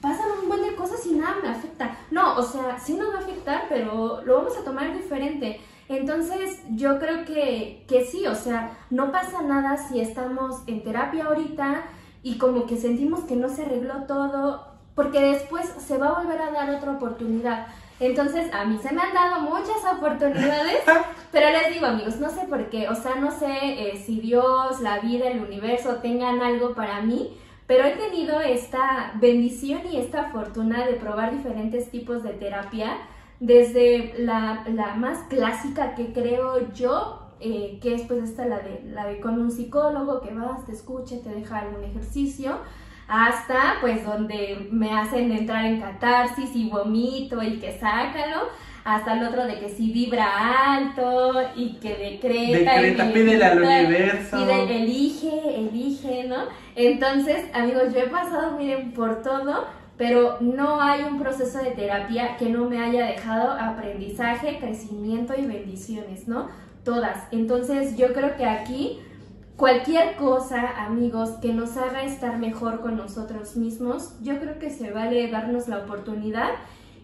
Speaker 2: pasan un buen de cosas y nada me afecta. No, o sea, sí nos va a afectar, pero lo vamos a tomar diferente. Entonces, yo creo que, que sí, o sea, no pasa nada si estamos en terapia ahorita y como que sentimos que no se arregló todo, porque después se va a volver a dar otra oportunidad. Entonces, a mí se me han dado muchas oportunidades, pero les digo, amigos, no sé por qué, o sea, no sé eh, si Dios, la vida, el universo tengan algo para mí, pero he tenido esta bendición y esta fortuna de probar diferentes tipos de terapia, desde la, más clásica que creo yo, eh, que es pues esta, la de, la de con un psicólogo, que vas, te escucha, te deja algún ejercicio, hasta pues donde me hacen entrar en catarsis y vomito y que sácalo, hasta el otro de que si vibra alto y que decreta.
Speaker 1: Decreta, pídele al universo.
Speaker 2: Pide, elige, elige, ¿no? Entonces, amigos, yo he pasado, miren, por todo, pero no hay un proceso de terapia que no me haya dejado aprendizaje, crecimiento y bendiciones, ¿no? Todas. Entonces, yo creo que aquí cualquier cosa, amigos, que nos haga estar mejor con nosotros mismos, yo creo que se vale darnos la oportunidad.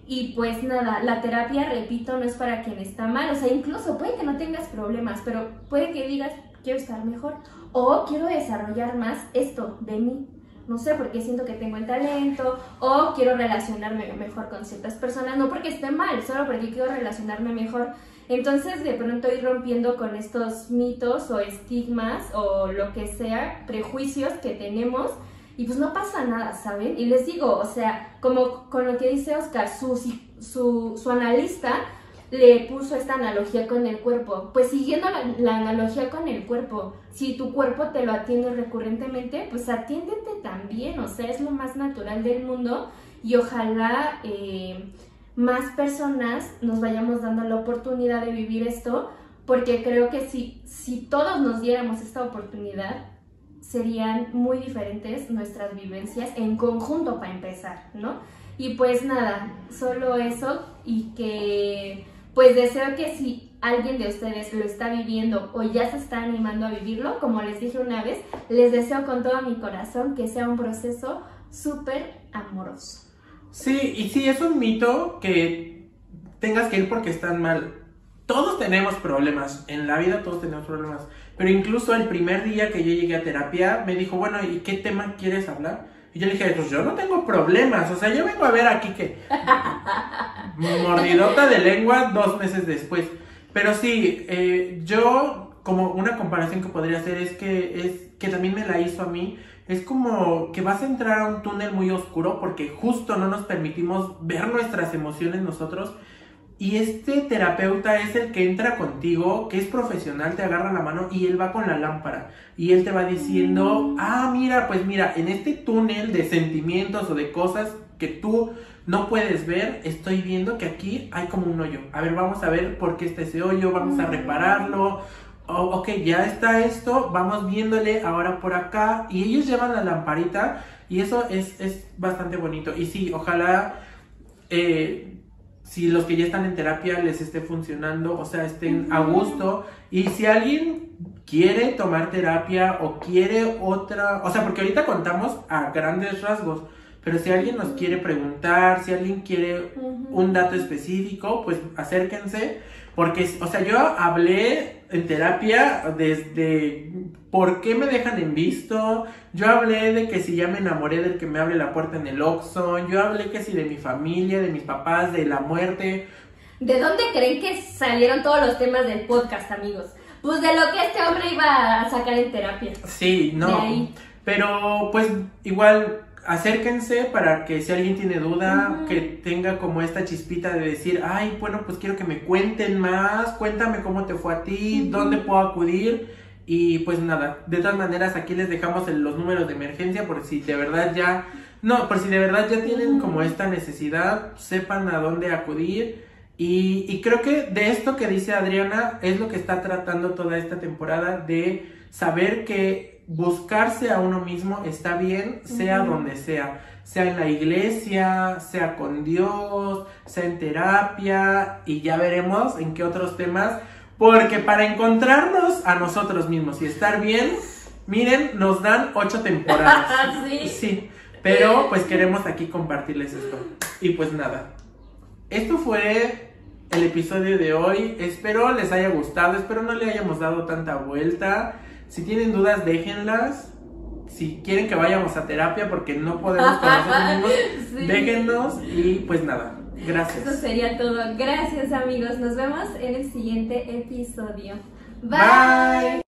Speaker 2: Y pues nada, la terapia, repito, no es para quien está mal. O sea, incluso puede que no tengas problemas, pero puede que digas, quiero estar mejor o quiero desarrollar más esto de mí. no sé, porque siento que tengo el talento o quiero relacionarme mejor con ciertas personas, no porque esté mal, solo porque quiero relacionarme mejor. Entonces de pronto ir rompiendo con estos mitos o estigmas o lo que sea, prejuicios que tenemos y pues no pasa nada, ¿saben? Y les digo, o sea, como con lo que dice Oscar, su, su, su analista le puso esta analogía con el cuerpo. Pues siguiendo la, analogía con el cuerpo, si tu cuerpo te lo atiende recurrentemente, pues atiéndete también, o sea, es lo más natural del mundo y ojalá eh, más personas nos vayamos dando la oportunidad de vivir esto, porque creo que si, si todos nos diéramos esta oportunidad, serían muy diferentes nuestras vivencias en conjunto para empezar, ¿no? Y pues nada, solo eso y que pues deseo que si alguien de ustedes lo está viviendo o ya se está animando a vivirlo, como les dije una vez, les deseo con todo mi corazón que sea un proceso súper amoroso.
Speaker 1: Sí, y sí, es un mito que tengas que ir porque están mal. Todos tenemos problemas, en la vida todos tenemos problemas, pero incluso el primer día que yo llegué a terapia me dijo, bueno, ¿y qué tema quieres hablar? Y yo le dije, pues yo no tengo problemas, o sea, yo vengo a ver aquí que... Mordidota de lengua dos meses después. Pero sí, eh, yo como una comparación que podría hacer es que, es que también me la hizo a mí. Es como que vas a entrar a un túnel muy oscuro porque justo no nos permitimos ver nuestras emociones nosotros y este terapeuta es el que entra contigo, que es profesional, te agarra la mano y él va con la lámpara. Y él te va diciendo, mm. ah, mira, pues mira, en este túnel de sentimientos o de cosas que tú no puedes ver, estoy viendo que aquí hay como un hoyo. A ver, vamos a ver por qué está ese hoyo, vamos a mm. Repararlo. ok, ya está esto, vamos viéndole ahora por acá. Y ellos llevan la lamparita y eso es, es bastante bonito. Y sí, ojalá... Eh, si los que ya están en terapia les esté funcionando, o sea, estén a gusto. Y si alguien quiere tomar terapia o quiere otra, o sea, porque ahorita contamos a grandes rasgos, pero si alguien nos quiere preguntar, si alguien quiere un dato específico, pues acérquense. Porque, o sea, yo hablé en terapia desde por qué me dejan en visto. Yo hablé de que si ya me enamoré del que me abre la puerta en el Oxxo. Yo hablé que si de mi familia, de mis papás, de la muerte.
Speaker 2: ¿De dónde creen que salieron todos los temas del podcast, amigos? Pues de lo que este hombre iba a sacar en terapia.
Speaker 1: Sí, no. Pero pues igual acérquense para que si alguien tiene duda, que tenga como esta chispita de decir, ay, bueno, pues quiero que me cuenten más, cuéntame cómo te fue a ti, dónde puedo acudir. Y pues nada, de todas maneras aquí les dejamos los números de emergencia por si de verdad ya, no, por si de verdad ya tienen como esta necesidad, sepan a dónde acudir. Y, y creo que de esto que dice Adriana es lo que está tratando toda esta temporada de saber que buscarse a uno mismo está bien, sea donde sea, sea en la iglesia, sea con Dios, sea en terapia y ya veremos en qué otros temas, porque para encontrarnos a nosotros mismos y estar bien, miren, nos dan ocho temporadas.
Speaker 2: ¿Sí?
Speaker 1: sí, pero pues queremos aquí compartirles esto. Y pues nada, esto fue el episodio de hoy, espero les haya gustado, espero no le hayamos dado tanta vuelta. Si tienen dudas, déjenlas. Si quieren que vayamos a terapia porque no podemos con nosotros mismos, déjennos y pues nada. Gracias.
Speaker 2: Eso sería todo. Gracias amigos. Nos vemos en el siguiente episodio. Bye.